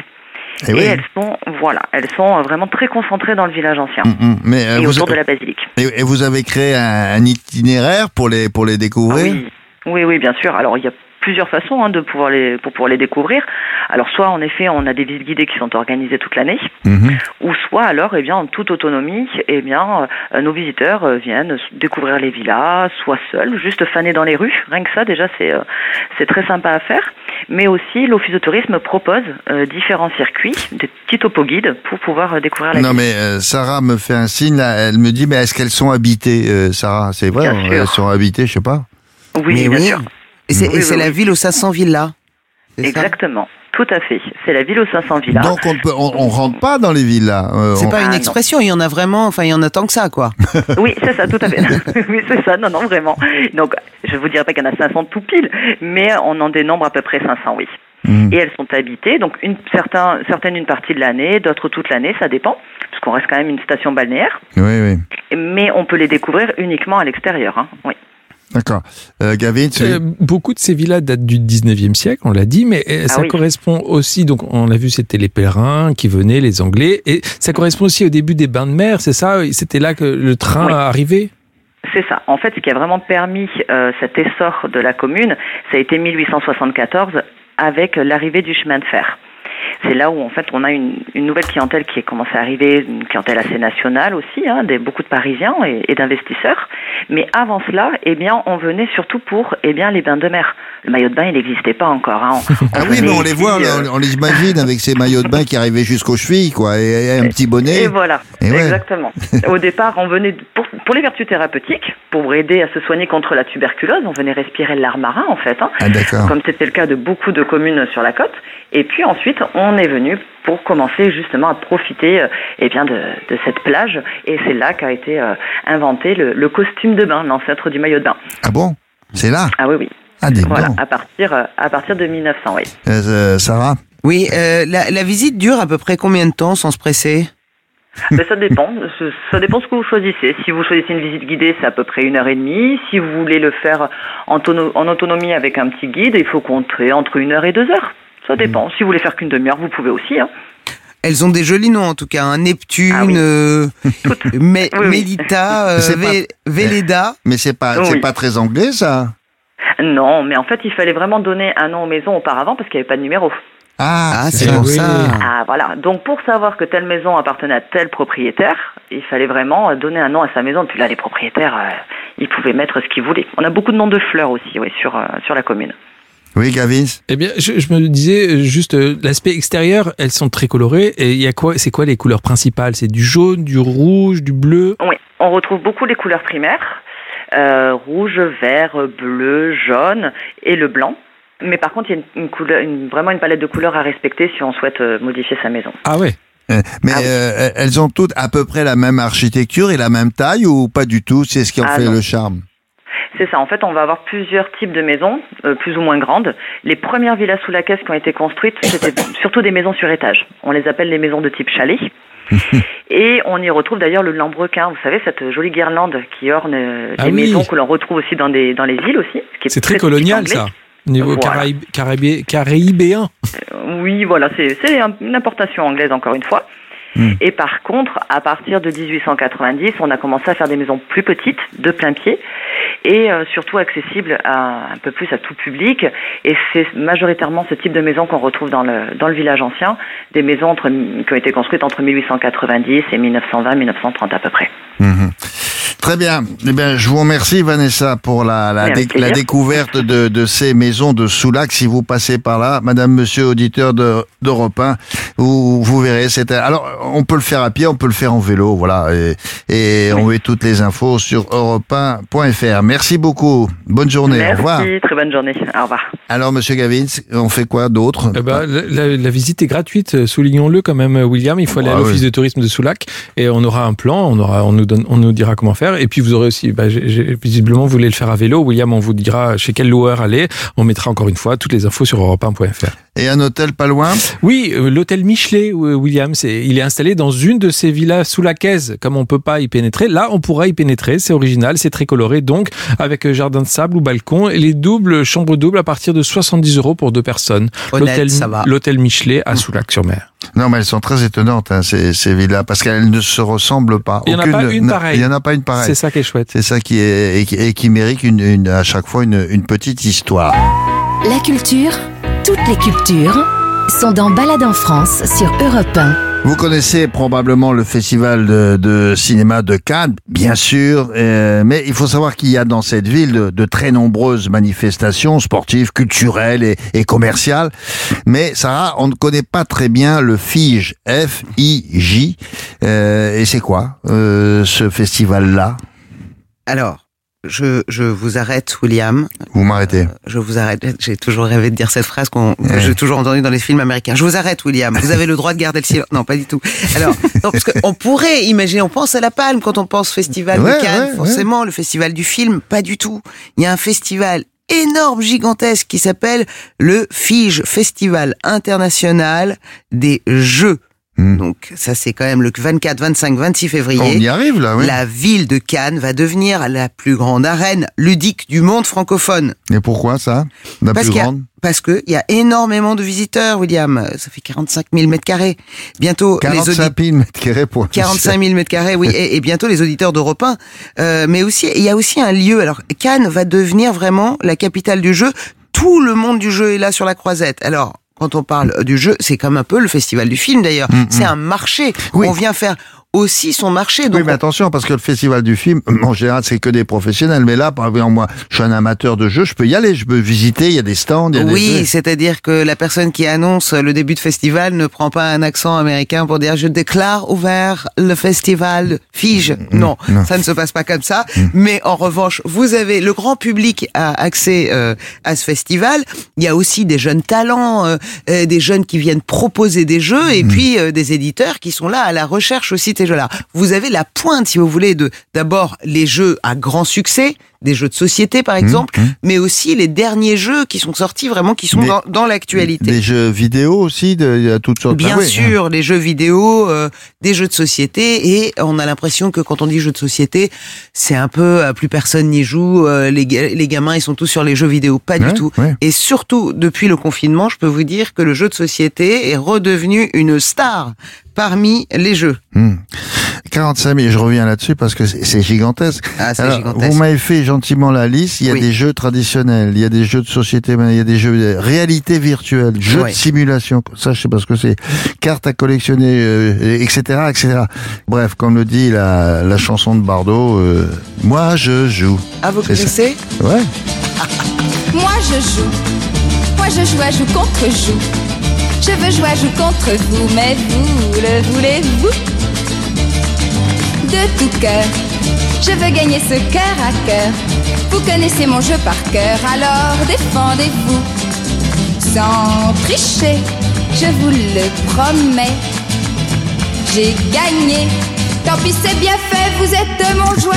Eh Et oui. elles sont voilà, elles sont vraiment très concentrées dans le village ancien Mhm. Mais euh, et autour de la basilique. et, et vous avez créé un, un itinéraire pour les pour les Ah découvrir? oui, oui, oui, bien sûr. Alors il y a plusieurs façons hein, de pouvoir les pour pouvoir les découvrir. Alors soit en effet on a des visites guidées qui sont organisées toute l'année, Mhm. ou soit alors eh bien en toute autonomie, eh bien euh, nos visiteurs euh, viennent découvrir les villas, soit seuls, juste faner dans les rues. Rien que ça déjà c'est euh, c'est très sympa à faire. Mais aussi l'office de tourisme propose euh, différents circuits, des petits topo guides pour pouvoir euh, découvrir la Non ville. mais euh, Sarah me fait un signe, là, elle me dit mais est-ce qu'elles sont habitées, euh, Sarah? C'est vrai, Bien sûr. elles sont habitées, je sais pas. Oui, Mais bien oui. sûr. Et c'est Oui, oui, la ville aux 500 villas. Exactement. Tout à fait. C'est la ville aux 500 villas. Donc on ne peut, on, on rentre pas dans les villas. euh, C'est on- pas Ah, une non. expression, il y en a vraiment, enfin il y en a tant que ça quoi. Oui, c'est ça, tout à fait. oui, c'est ça. Non, non, vraiment. Donc, je vous dirais pas qu'il y en a 500 tout pile, mais on en dénombre à peu près 500, oui. Mhm. Et elles sont habitées, donc une, certain, certaines une partie de l'année, d'autres toute l'année, ça dépend, parce qu'on reste quand même une station balnéaire, Oui, oui. mais on peut les découvrir uniquement à l'extérieur. Hein. Oui. D'accord. Euh, Gavin, tu- Euh, beaucoup de ces villas datent du 19e siècle, on l'a dit, mais euh, ça Ah oui. correspond aussi, donc on a vu c'était les pèlerins qui venaient, les Anglais, et ça correspond aussi au début des bains de mer, c'est ça? C'était là que le train Oui. a arrivé? C'est ça. En fait, ce qui a vraiment permis euh, cet essor de la commune, ça a été 1874 avec l'arrivée du chemin de fer. C'est là où en fait on a une, une nouvelle clientèle qui est commencé à arriver, une clientèle assez nationale aussi, hein, des, beaucoup de Parisiens et, et d'investisseurs. Mais avant cela, eh bien, on venait surtout pour eh bien les bains de mer. Le maillot de bain, il n'existait pas encore. Hein. Ah oui, mais on les voit, euh, on, on les imagine avec ces maillots de bain qui arrivaient jusqu'aux chevilles, quoi, et, et un petit bonnet. Et voilà, Et ouais. exactement. Au départ, on venait pour, pour les vertus thérapeutiques, pour aider à se soigner contre la tuberculose, on venait respirer l'air marin en fait, hein, Ah d'accord. comme c'était le cas de beaucoup de communes sur la côte. Et puis ensuite, on est venu pour commencer justement à profiter euh, eh bien de, de cette plage. Et c'est là qu'a été euh, inventé le, le costume de bain, l'ancêtre du maillot de bain. Ah bon? C'est là? Ah oui, oui. Ah, Voilà, à partir, euh, à partir de 1900, oui. Euh, Sarah? Oui, euh, la, la visite dure à peu près combien de temps sans se presser? Mais ça dépend. Ça dépend ce que vous choisissez. Si vous choisissez une visite guidée, c'est à peu près une heure et demie. Si vous voulez le faire en, tono- en autonomie avec un petit guide, il faut compter entre une heure et deux heures. Ça dépend. Si vous voulez faire qu'une demi-heure, vous pouvez aussi. Hein. Elles ont des jolis noms en tout cas, hein. Neptune, Ah oui. euh, Mé- Oui, oui. Mélita, euh, C'est pas- Vé- Véleda. Mais c'est pas, c'est Oui. pas très anglais, ça Non, mais en fait, il fallait vraiment donner un nom aux maisons auparavant parce qu'il n'y avait pas de numéro. Ah, c'est Ah pour oui. ça. Ah, voilà. Donc, pour savoir que telle maison appartenait à tel propriétaire, il fallait vraiment euh, donner un nom à sa maison. Puis là, les propriétaires, euh, ils pouvaient mettre ce qu'ils voulaient. On a beaucoup de noms de fleurs aussi, oui, sur, euh, sur la commune. Oui, Gavin Eh bien, je, je me disais euh, juste euh, l'aspect extérieur, elles sont très colorées. Et il y a quoi C'est quoi les couleurs principales? C'est du jaune, du rouge, du bleu? Oui, on retrouve beaucoup les couleurs primaires, euh, rouge, vert, bleu, jaune et le blanc. Mais par contre, il y a une, une couleur, une- vraiment une palette de couleurs à respecter si on souhaite euh, modifier sa maison. Ah ouais. Mais Ah oui. euh, elles ont toutes à peu près la même architecture et la même taille ou pas du tout? C'est ce qui en Ah fait non. le charme. C'est ça. En fait, on va avoir plusieurs types de maisons, euh, plus ou moins grandes. Les premières villas sous la caisse qui ont été construites, c'était surtout des maisons sur étage. On les appelle les maisons de type chalet. Et on y retrouve d'ailleurs le lambrequin, vous savez, cette jolie guirlande qui orne euh, Ah les oui. maisons que l'on retrouve aussi dans, des, dans les îles aussi. ce C'est très colonial ça. Niveau Voilà. caraïbéen. Oui, voilà, c'est c'est un- une importation anglaise encore une fois. Hmm. Et par contre, à partir de 1890, on a commencé à faire des maisons plus petites, de plein pied, et euh, surtout accessibles à, un peu plus à tout public. Et c'est majoritairement ce type de maison qu'on retrouve dans le, dans le village ancien, des maisons entre, qui ont été construites entre 1890 et 1920-1930 à peu près. Mhm. Très bien. Eh bien, je vous remercie Vanessa pour la, la, dé- découverte de, de ces maisons de Soulac. Si vous passez par là, Madame, Monsieur, auditeur de d'Europe 1, vous, vous verrez. Alors on peut le faire à pied, on peut le faire en vélo, voilà. Et, et on met toutes les infos sur europe1.fr. Merci beaucoup. Bonne journée. Au revoir. Merci, très bonne journée. Au revoir. Alors, Monsieur Gavin, on fait quoi d'autre? Eh ben, la, la- la visite est gratuite, euh, soulignons-le quand même, euh, William. Il faut aller Ah à l'office oui. de tourisme de Soulac et on aura un plan, on aura, on nous donne, on nous dira comment faire. Et puis vous aurez aussi, bah, visiblement, vous voulez le faire à vélo. William, on vous dira chez quel loueur aller. On mettra encore une fois toutes les infos sur europe1.fr. Et un hôtel pas loin? Oui, euh, l'hôtel Michelet, William, c'est, il est installé dans une de ces villas sous la caisse. Comme on peut pas y pénétrer, là, on pourra y pénétrer. C'est original, c'est très coloré, donc avec jardin de sable ou balcon. Et les doubles, chambres doubles à partir de 70 euros pour deux personnes. L'hôtel, ça va. l'hôtel Michelet à Soulac-sur-Mer. Non, mais elles sont très étonnantes, hein, ces, ces villas, parce qu'elles ne se ressemblent pas. Il y en a pas une pareille. Il y en a pas une pareille. C'est ça qui est chouette. C'est ça qui est et qui, et qui mérite une, une- à chaque fois une, une petite histoire. La culture, toutes les cultures, sont dans Balade en France sur Europe 1. Vous connaissez probablement le festival de, cinéma de Cannes, bien sûr, euh, mais il faut savoir qu'il y a dans cette ville de, très nombreuses manifestations sportives, culturelles et, et commerciales. Mais Sarah, on ne connaît pas très bien le FIJ, F-I-J. Euh, et c'est quoi euh, ce festival-là? Alors, je, je vous arrête, William. Vous m'arrêtez. Je vous arrête. J'ai toujours rêvé de dire cette phrase qu'on, que j'ai toujours entendue dans les films américains. Je vous arrête, William. Vous avez le droit de garder le silence. Non, pas du tout. Alors, non, parce qu'on pourrait imaginer, on pense à la Palme quand on pense festival Ouais, de Cannes, ouais, forcément, le festival du film, pas du tout. Il y a un festival énorme, gigantesque, qui s'appelle le FIGE, Festival International des Jeux. Hmm. Donc, ça, c'est quand même le 24, 25, 26 février. On y arrive là, oui. La ville de Cannes va devenir la plus grande arène ludique du monde francophone. Et pourquoi ça? La Parce plus qu'il y a- grande? Parce qu'il y a énormément de visiteurs, William. Ça fait 45 000 mètres carrés. Bientôt, les auditeurs... 45 000 mètres carrés pour 45 000 mètres carrés, oui, et, et bientôt les auditeurs d'Europe 1. Euh, mais aussi, il y a aussi un lieu. Alors, Cannes va devenir vraiment la capitale du jeu. Tout le monde du jeu est là sur la croisette. Alors, quand on parle du jeu, c'est comme un peu le festival du film d'ailleurs. C'est un marché. Mm, Oui. On vient faire aussi son marché. Donc Oui, mais attention, parce que le festival du film, en général, c'est que des professionnels. Mais là, par exemple, moi, je suis un amateur de jeu, je peux y aller, je peux visiter, il y a des stands, il y a Oui, des... c'est-à-dire que la personne qui annonce le début de festival ne prend pas un accent américain pour dire je déclare ouvert le festival Fige. Non, Mm, non. ça ne se passe pas comme ça. Mais en revanche, vous avez le grand public a accès euh, à ce festival. Il y a aussi des jeunes talents, euh, euh, des jeunes qui viennent proposer des jeux, Mm. et puis euh, des éditeurs qui sont là à la recherche aussi de Vous avez la pointe, si vous voulez, de d'abord les jeux à grand succès, des jeux de société par exemple, mais aussi les derniers jeux qui sont sortis vraiment, qui sont dans, dans l'actualité. Des jeux vidéo aussi, de, il y a toutes sortes Bien Ah oui, sûr, les jeux vidéo, euh, des jeux de société, et on a l'impression que quand on dit jeux de société, c'est un peu euh, plus personne n'y joue, euh, les, les gamins ils sont tous sur les jeux vidéo, pas Ouais, du tout. ouais. Et surtout depuis le confinement, je peux vous dire que le jeu de société est redevenu une star parmi les jeux. Hmm. 45 000, je reviens là-dessus parce que c'est gigantesque. Ah, c'est Alors, gigantesque. Vous m'avez fait gentiment la liste. Il y a Oui. des jeux traditionnels, il y a des jeux de société, mais il y a des jeux de réalité virtuelle, jeux Ouais. de simulation. Ça, je sais pas ce que c'est. Cartes à collectionner, euh, etc., etc. Bref, comme le dit la, la chanson de Bardot, euh, moi je joue. Ah, vous C'est ça. connaissez Ouais. Moi je joue, moi je joue à joue contre joue. Je veux jouer à joue contre vous, mais vous le voulez-vous? De tout cœur, je veux gagner ce cœur à cœur. Vous connaissez mon jeu par cœur, alors défendez-vous. Sans tricher, je vous le promets. J'ai gagné, tant pis c'est bien fait, vous êtes mon jouet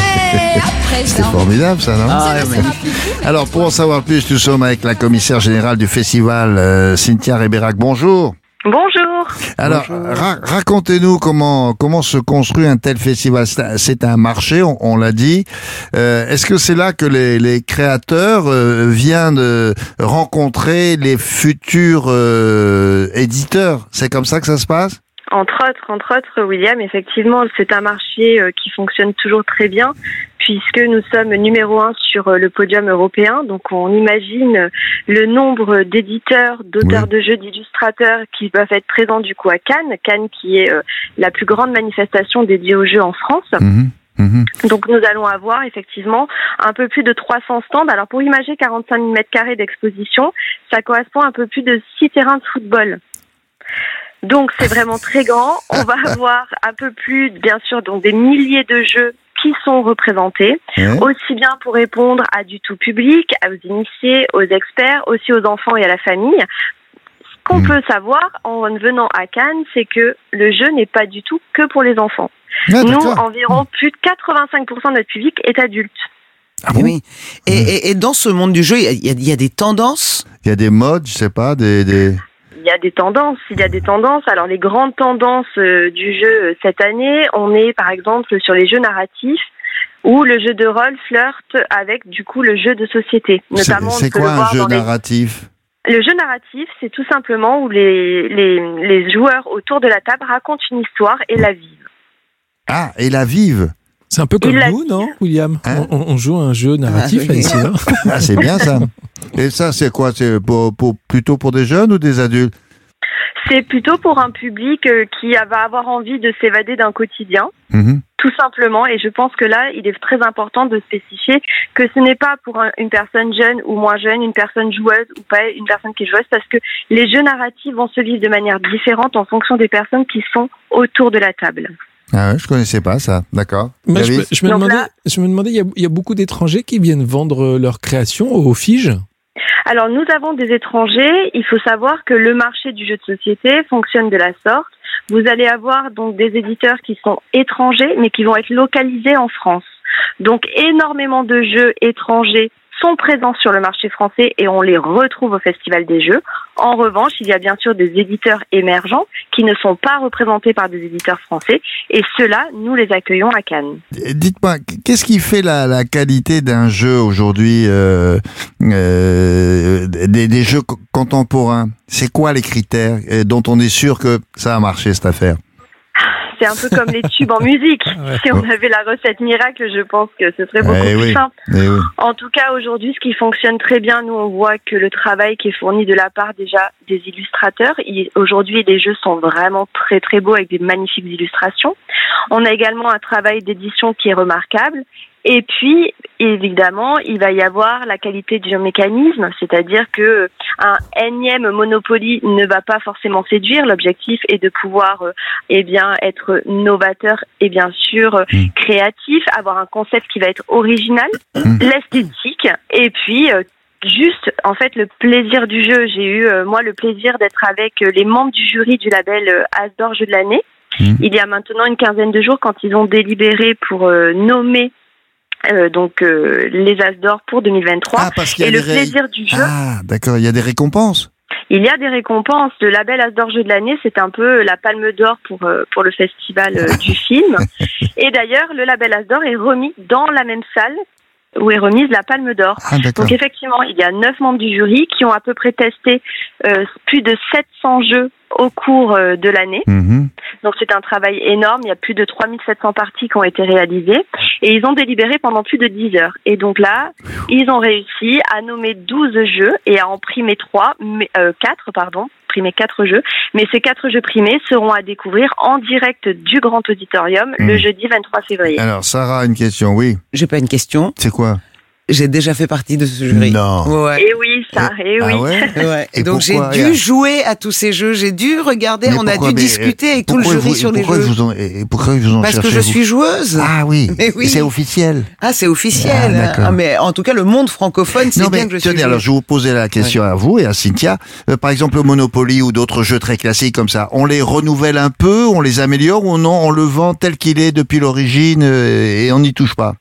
à C'était présent. formidable ça, non Ah, Alors, pour en savoir plus, nous sommes avec la commissaire générale du festival, euh, Cynthia Ribérac. Bonjour. Bonjour. Alors, ra- racontez-nous comment comment se construit un tel festival. C'est un- marché, on, on l'a dit. Euh, Est-ce que c'est là que les, les créateurs euh, viennent euh, rencontrer les futurs euh, éditeurs? C'est comme ça que ça se passe? Entre autres, entre autres, William, effectivement, c'est un marché euh, qui fonctionne toujours très bien puisque nous sommes numéro un sur euh, le podium européen. Donc, on imagine le nombre d'éditeurs, d'auteurs de jeux, d'illustrateurs qui peuvent être présents du coup à Cannes. Cannes qui est euh, la plus grande manifestation dédiée aux jeux en France. Mhm, mhm. Donc nous allons avoir effectivement un peu plus de 300 stands. Alors pour imaginer 45 000 mètres carrés d'exposition, ça correspond à un peu plus de 6 terrains de football. Donc c'est vraiment très grand. On va avoir un peu plus, bien sûr, donc des milliers de jeux qui sont représentés, aussi bien pour répondre à du tout public, aux initiés, aux experts, aussi aux enfants et à la famille. Ce qu'on Mhm. peut savoir en venant à Cannes, c'est que le jeu n'est pas du tout que pour les enfants. Ah, Nous, environ plus de 85% de notre public est adulte. Ah Eh bon oui. Et, et- et dans ce monde du jeu, il y a- y des tendances? Il y a des modes, je sais pas, des, des... Il y a des tendances, il y a des tendances. Alors les grandes tendances euh, du jeu euh, cette année, on est par exemple sur les jeux narratifs où le jeu de rôle flirte avec du coup le jeu de société. C'est Notamment, quoi le un jeu les- narratif? Le jeu narratif, c'est tout simplement où les, les, les joueurs autour de la table racontent une histoire et la vivent. Ah, et la vive C'est un peu comme nous, non, William Hein on, on joue un jeu narratif Ah, oui. ici, Ah, c'est bien ça. Et ça, c'est quoi C'est pour, pour- plutôt pour des jeunes ou des adultes? C'est plutôt pour un public euh, qui va avoir envie de s'évader d'un quotidien. Mhm. Tout simplement, et je pense que là, il est très important de spécifier que ce n'est pas pour un- une personne jeune ou moins jeune, une personne joueuse ou pas une personne qui est joueuse, parce que les jeux narratifs vont se vivre de manière différente en fonction des personnes qui sont autour de la table. Ah ouais, je connaissais pas ça. D'accord. Moi, je, me- je me Donc demandais, là- je me demandais, il y a, il y a beaucoup d'étrangers qui viennent vendre euh, leurs créations aux figes. Alors, nous avons des étrangers. Il faut savoir que le marché du jeu de société fonctionne de la sorte. Vous allez avoir donc des éditeurs qui sont étrangers, mais qui vont être localisés en France. Donc, énormément de jeux étrangers sont présents sur le marché français et on les retrouve au Festival des Jeux. En revanche, il y a bien sûr des éditeurs émergents qui ne sont pas représentés par des éditeurs français et ceux-là, nous les accueillons à Cannes. Dites-moi, qu'est-ce qui fait la, qualité d'un jeu aujourd'hui, euh, euh, des, jeux co- contemporains? C'est quoi les critères euh, dont on est sûr que ça a marché cette affaire? C'est un peu comme les tubes en musique. Si on avait la recette miracle, je pense que ce serait beaucoup Eh plus oui, simple. eh oui. En tout cas, aujourd'hui, ce qui fonctionne très bien, nous, on voit que le travail qui est fourni de la part déjà des illustrateurs, il- aujourd'hui, les jeux sont vraiment très, très beaux avec des magnifiques illustrations. On a également un travail d'édition qui est remarquable. Et puis, évidemment, il va y avoir la qualité du mécanisme, c'est-à-dire que un énième Monopoly ne va pas forcément séduire. L'objectif est de pouvoir, euh, eh bien, être novateur et bien sûr euh, créatif, avoir un concept qui va être original, l'esthétique, et puis euh, juste en fait le plaisir du jeu. J'ai eu euh, moi le plaisir d'être avec euh, les membres du jury du label euh, As d'or jeu de l'année. Il y a maintenant une quinzaine de jours quand ils ont délibéré pour nommer euh, donc euh, les As d'or pour 2023 Ah, parce et le ré- plaisir du jeu. Ah, d'accord, il y a des récompenses. Il y a des récompenses. Le label As d'or jeu de l'année, c'est un peu la palme d'or pour euh, pour le festival euh, du film. Et d'ailleurs, le label As d'or est remis dans la même salle où est remise la palme d'or. Ah. Donc effectivement, il y a neuf membres du jury qui ont à peu près testé euh, plus de 700 jeux au cours euh, de l'année. Mhm. Donc c'est un travail énorme, il y a plus de 3700 parties qui ont été réalisées et ils ont délibéré pendant plus de 10 heures. Et donc là, ils ont réussi à nommer 12 jeux et à en primer 3, mais, euh, 4 pardon, primer 4 jeux, mais ces 4 jeux primés seront à découvrir en direct du Grand Auditorium le Mhm. jeudi 23 février. Alors, Sarah, une question, oui. J'ai pas une question. C'est quoi? J'ai déjà fait partie de ce jury. Non. Ouais. Et oui, ça, et oui. Ah ouais Ouais. Et donc j'ai dû jouer à tous ces jeux, j'ai dû regarder, Mais on a dû discuter avec tout le pourquoi jury vous- sur les jeux. Vous ont, et pourquoi ils vous ont Parce que je vous suis joueuse. Ah oui, Mais oui. c'est officiel. Ah, c'est officiel. Ah, d'accord. Ah, mais en tout cas, le monde francophone, c'est bien mais que je suis tenez, alors joueuse. je vais vous poser la question à vous et à Cynthia. Euh, par exemple, le Monopoly ou d'autres jeux très classiques comme ça, on les renouvelle un peu, on les améliore ou non, on le vend tel qu'il est depuis l'origine euh, et on n'y touche pas?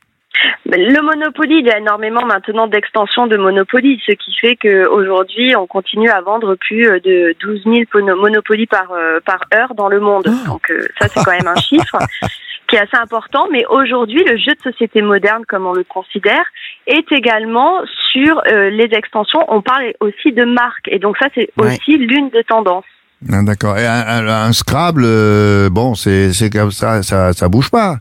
Le Monopoly, il y a énormément maintenant d'extensions de Monopoly, ce qui fait qu'aujourd'hui, on continue à vendre plus euh, de 12 000 pono- Monopoly par, euh, par heure dans le monde. Donc euh, ça, c'est quand même un chiffre qui est assez important. Mais aujourd'hui, le jeu de société moderne, comme on le considère, est également sur euh, les extensions. On parle aussi de marques. Et donc ça, c'est Ouais. aussi l'une des tendances. Ah, D'accord. Et un, un- un Scrabble, euh, bon, c'est c'est comme ça, ça, ça bouge pas.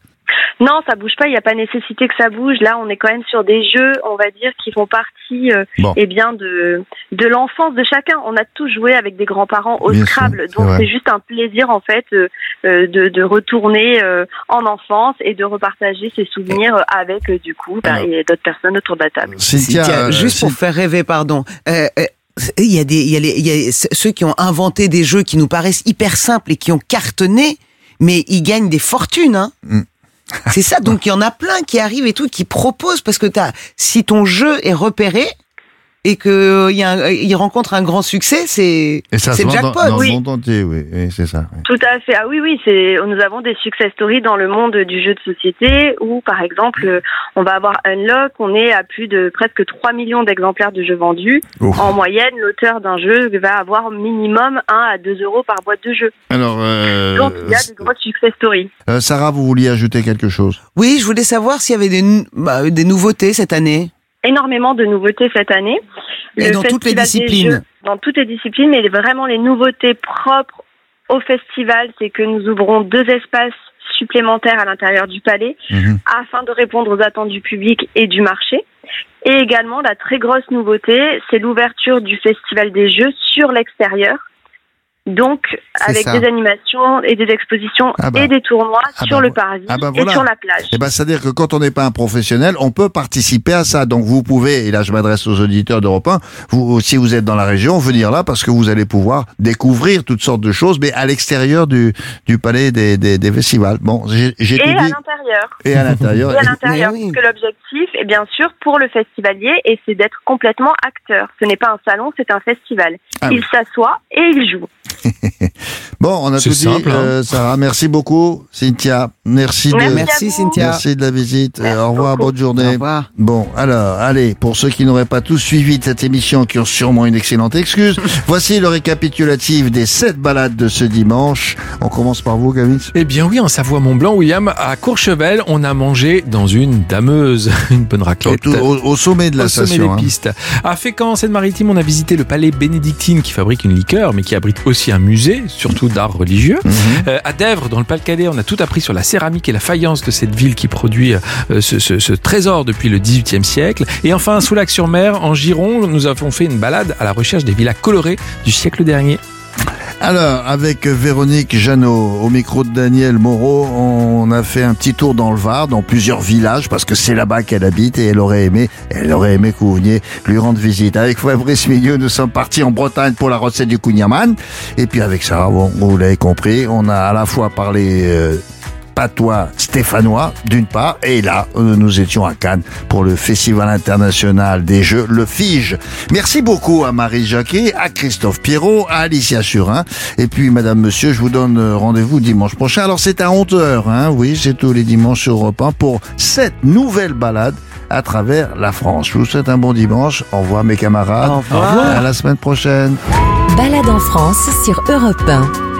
Non, ça bouge pas. Il n'y a pas nécessité que ça bouge. Là, on est quand même sur des jeux, on va dire, qui font partie, euh, Bon. eh bien, de de l'enfance de chacun. On a tous joué avec des grands-parents au Bien Scrabble, c'est donc c'est juste un plaisir en fait euh, euh, de de retourner euh, en enfance et de repartager ses souvenirs avec euh, du coup bah, et d'autres personnes autour de la table. Cynthia, euh, juste pour faire rêver, pardon. Euh, euh, il y a des, il y a les, il y a ceux qui ont inventé des jeux qui nous paraissent hyper simples et qui ont cartonné, mais ils gagnent des fortunes, hein. Mm. C'est ça, donc il y en a plein qui arrivent et tout, qui proposent parce que t'as, si ton jeu est repéré et que il y a un- il rencontre un grand succès, c'est, le vend dans, jackpot. dans oui. le monde entier, oui, oui, c'est ça. oui. Tout à fait. Ah oui, oui, c'est. Nous avons des success stories dans le monde du jeu de société où, par exemple, euh, on va avoir Unlock, on est à plus de presque 3 millions d'exemplaires de jeux vendus. Ouf. En moyenne, l'auteur d'un jeu va avoir minimum 1 à 2 euros par boîte de jeu. Alors, euh, Donc, il y a des grosses success stories. euh, Sarah, vous vouliez ajouter quelque chose? Oui, je voulais savoir s'il y avait des, bah, des nouveautés cette année. Énormément de nouveautés cette année. Et dans toutes les disciplines. Jeux, Dans toutes les disciplines, mais vraiment les nouveautés propres au festival, c'est que nous ouvrons deux espaces supplémentaires à l'intérieur du palais Mhm. afin de répondre aux attentes du public et du marché. Et également, la très grosse nouveauté, c'est l'ouverture du Festival des Jeux sur l'extérieur. Donc, avec ça. des animations et des expositions Ah bah. et des tournois Ah sur bah le parvis ah bah et sur la plage. Eh ben, c'est-à-dire que quand on n'est pas un professionnel, on peut participer à ça. Donc vous pouvez, et là je m'adresse aux auditeurs d'Europe 1, vous, si vous êtes dans la région, venir là parce que vous allez pouvoir découvrir toutes sortes de choses, mais à l'extérieur du, du palais des, des, des festivals. Bon, j'ai j'ai Et tout à dit. l'intérieur. Et à l'intérieur. Et à l'intérieur, oui. parce que l'objectif est bien sûr pour le festivalier et c'est d'être complètement acteur. Ce n'est pas un salon, c'est un festival. Ah il oui. s'assoit et il joue. Bon, on a tout dit, simple, hein. euh, Sarah. Merci beaucoup, Cynthia. Merci de, Merci à Merci. Cynthia. merci de la visite. Merci Euh, au revoir, beaucoup. bonne journée. Au revoir. Bon, alors, allez, pour ceux qui n'auraient pas tous suivi cette émission, qui ont sûrement une excellente excuse, voici le récapitulatif des sept balades de ce dimanche. On commence par vous, Gavin. Eh bien oui, en Savoie-Mont-Blanc, William, à Courchevel, on a mangé dans une dameuse, une bonne raclette. au- au sommet de la au sommet station. hein. des pistes. À Fécamp, en Seine-Maritime, on a visité le palais bénédictine qui fabrique une liqueur, mais qui abrite aussi un musée, surtout d'art religieux. Mhm. Euh, à Dèvres, dans le Pas-de-Calais, on a tout appris sur la céramique et la faïence de cette ville qui produit euh, ce, ce- ce trésor depuis le XVIIIe siècle. Et enfin, à Soulac-sur-Mer, en Gironde, nous avons fait une balade à la recherche des villas colorées du siècle dernier. Alors, avec Véronique Jeannot, au micro de Daniel Moreau, on a fait un petit tour dans le Var, dans plusieurs villages, parce que c'est là-bas qu'elle habite et elle aurait aimé, elle aurait aimé que vous veniez lui rendre visite. Avec Fabrice Milieu, nous sommes partis en Bretagne pour la recette du Kouign-Amann. Et puis avec ça, bon, vous l'avez compris, on a à la fois parlé euh, patois stéphanois, d'une part, et là, euh, nous étions à Cannes pour le Festival international des jeux, le FIGE. Merci beaucoup à Marie Jacquet, à Christophe Pierrot, à Alicia Surin, et puis Madame, Monsieur, je vous donne euh, rendez-vous dimanche prochain. Alors c'est à 11h, hein, oui, c'est tous les dimanches sur Europe 1 pour cette nouvelle balade à travers la France. Je vous souhaite un bon dimanche. Au revoir mes camarades. Au revoir. À la semaine prochaine. Balade en France sur Europe 1.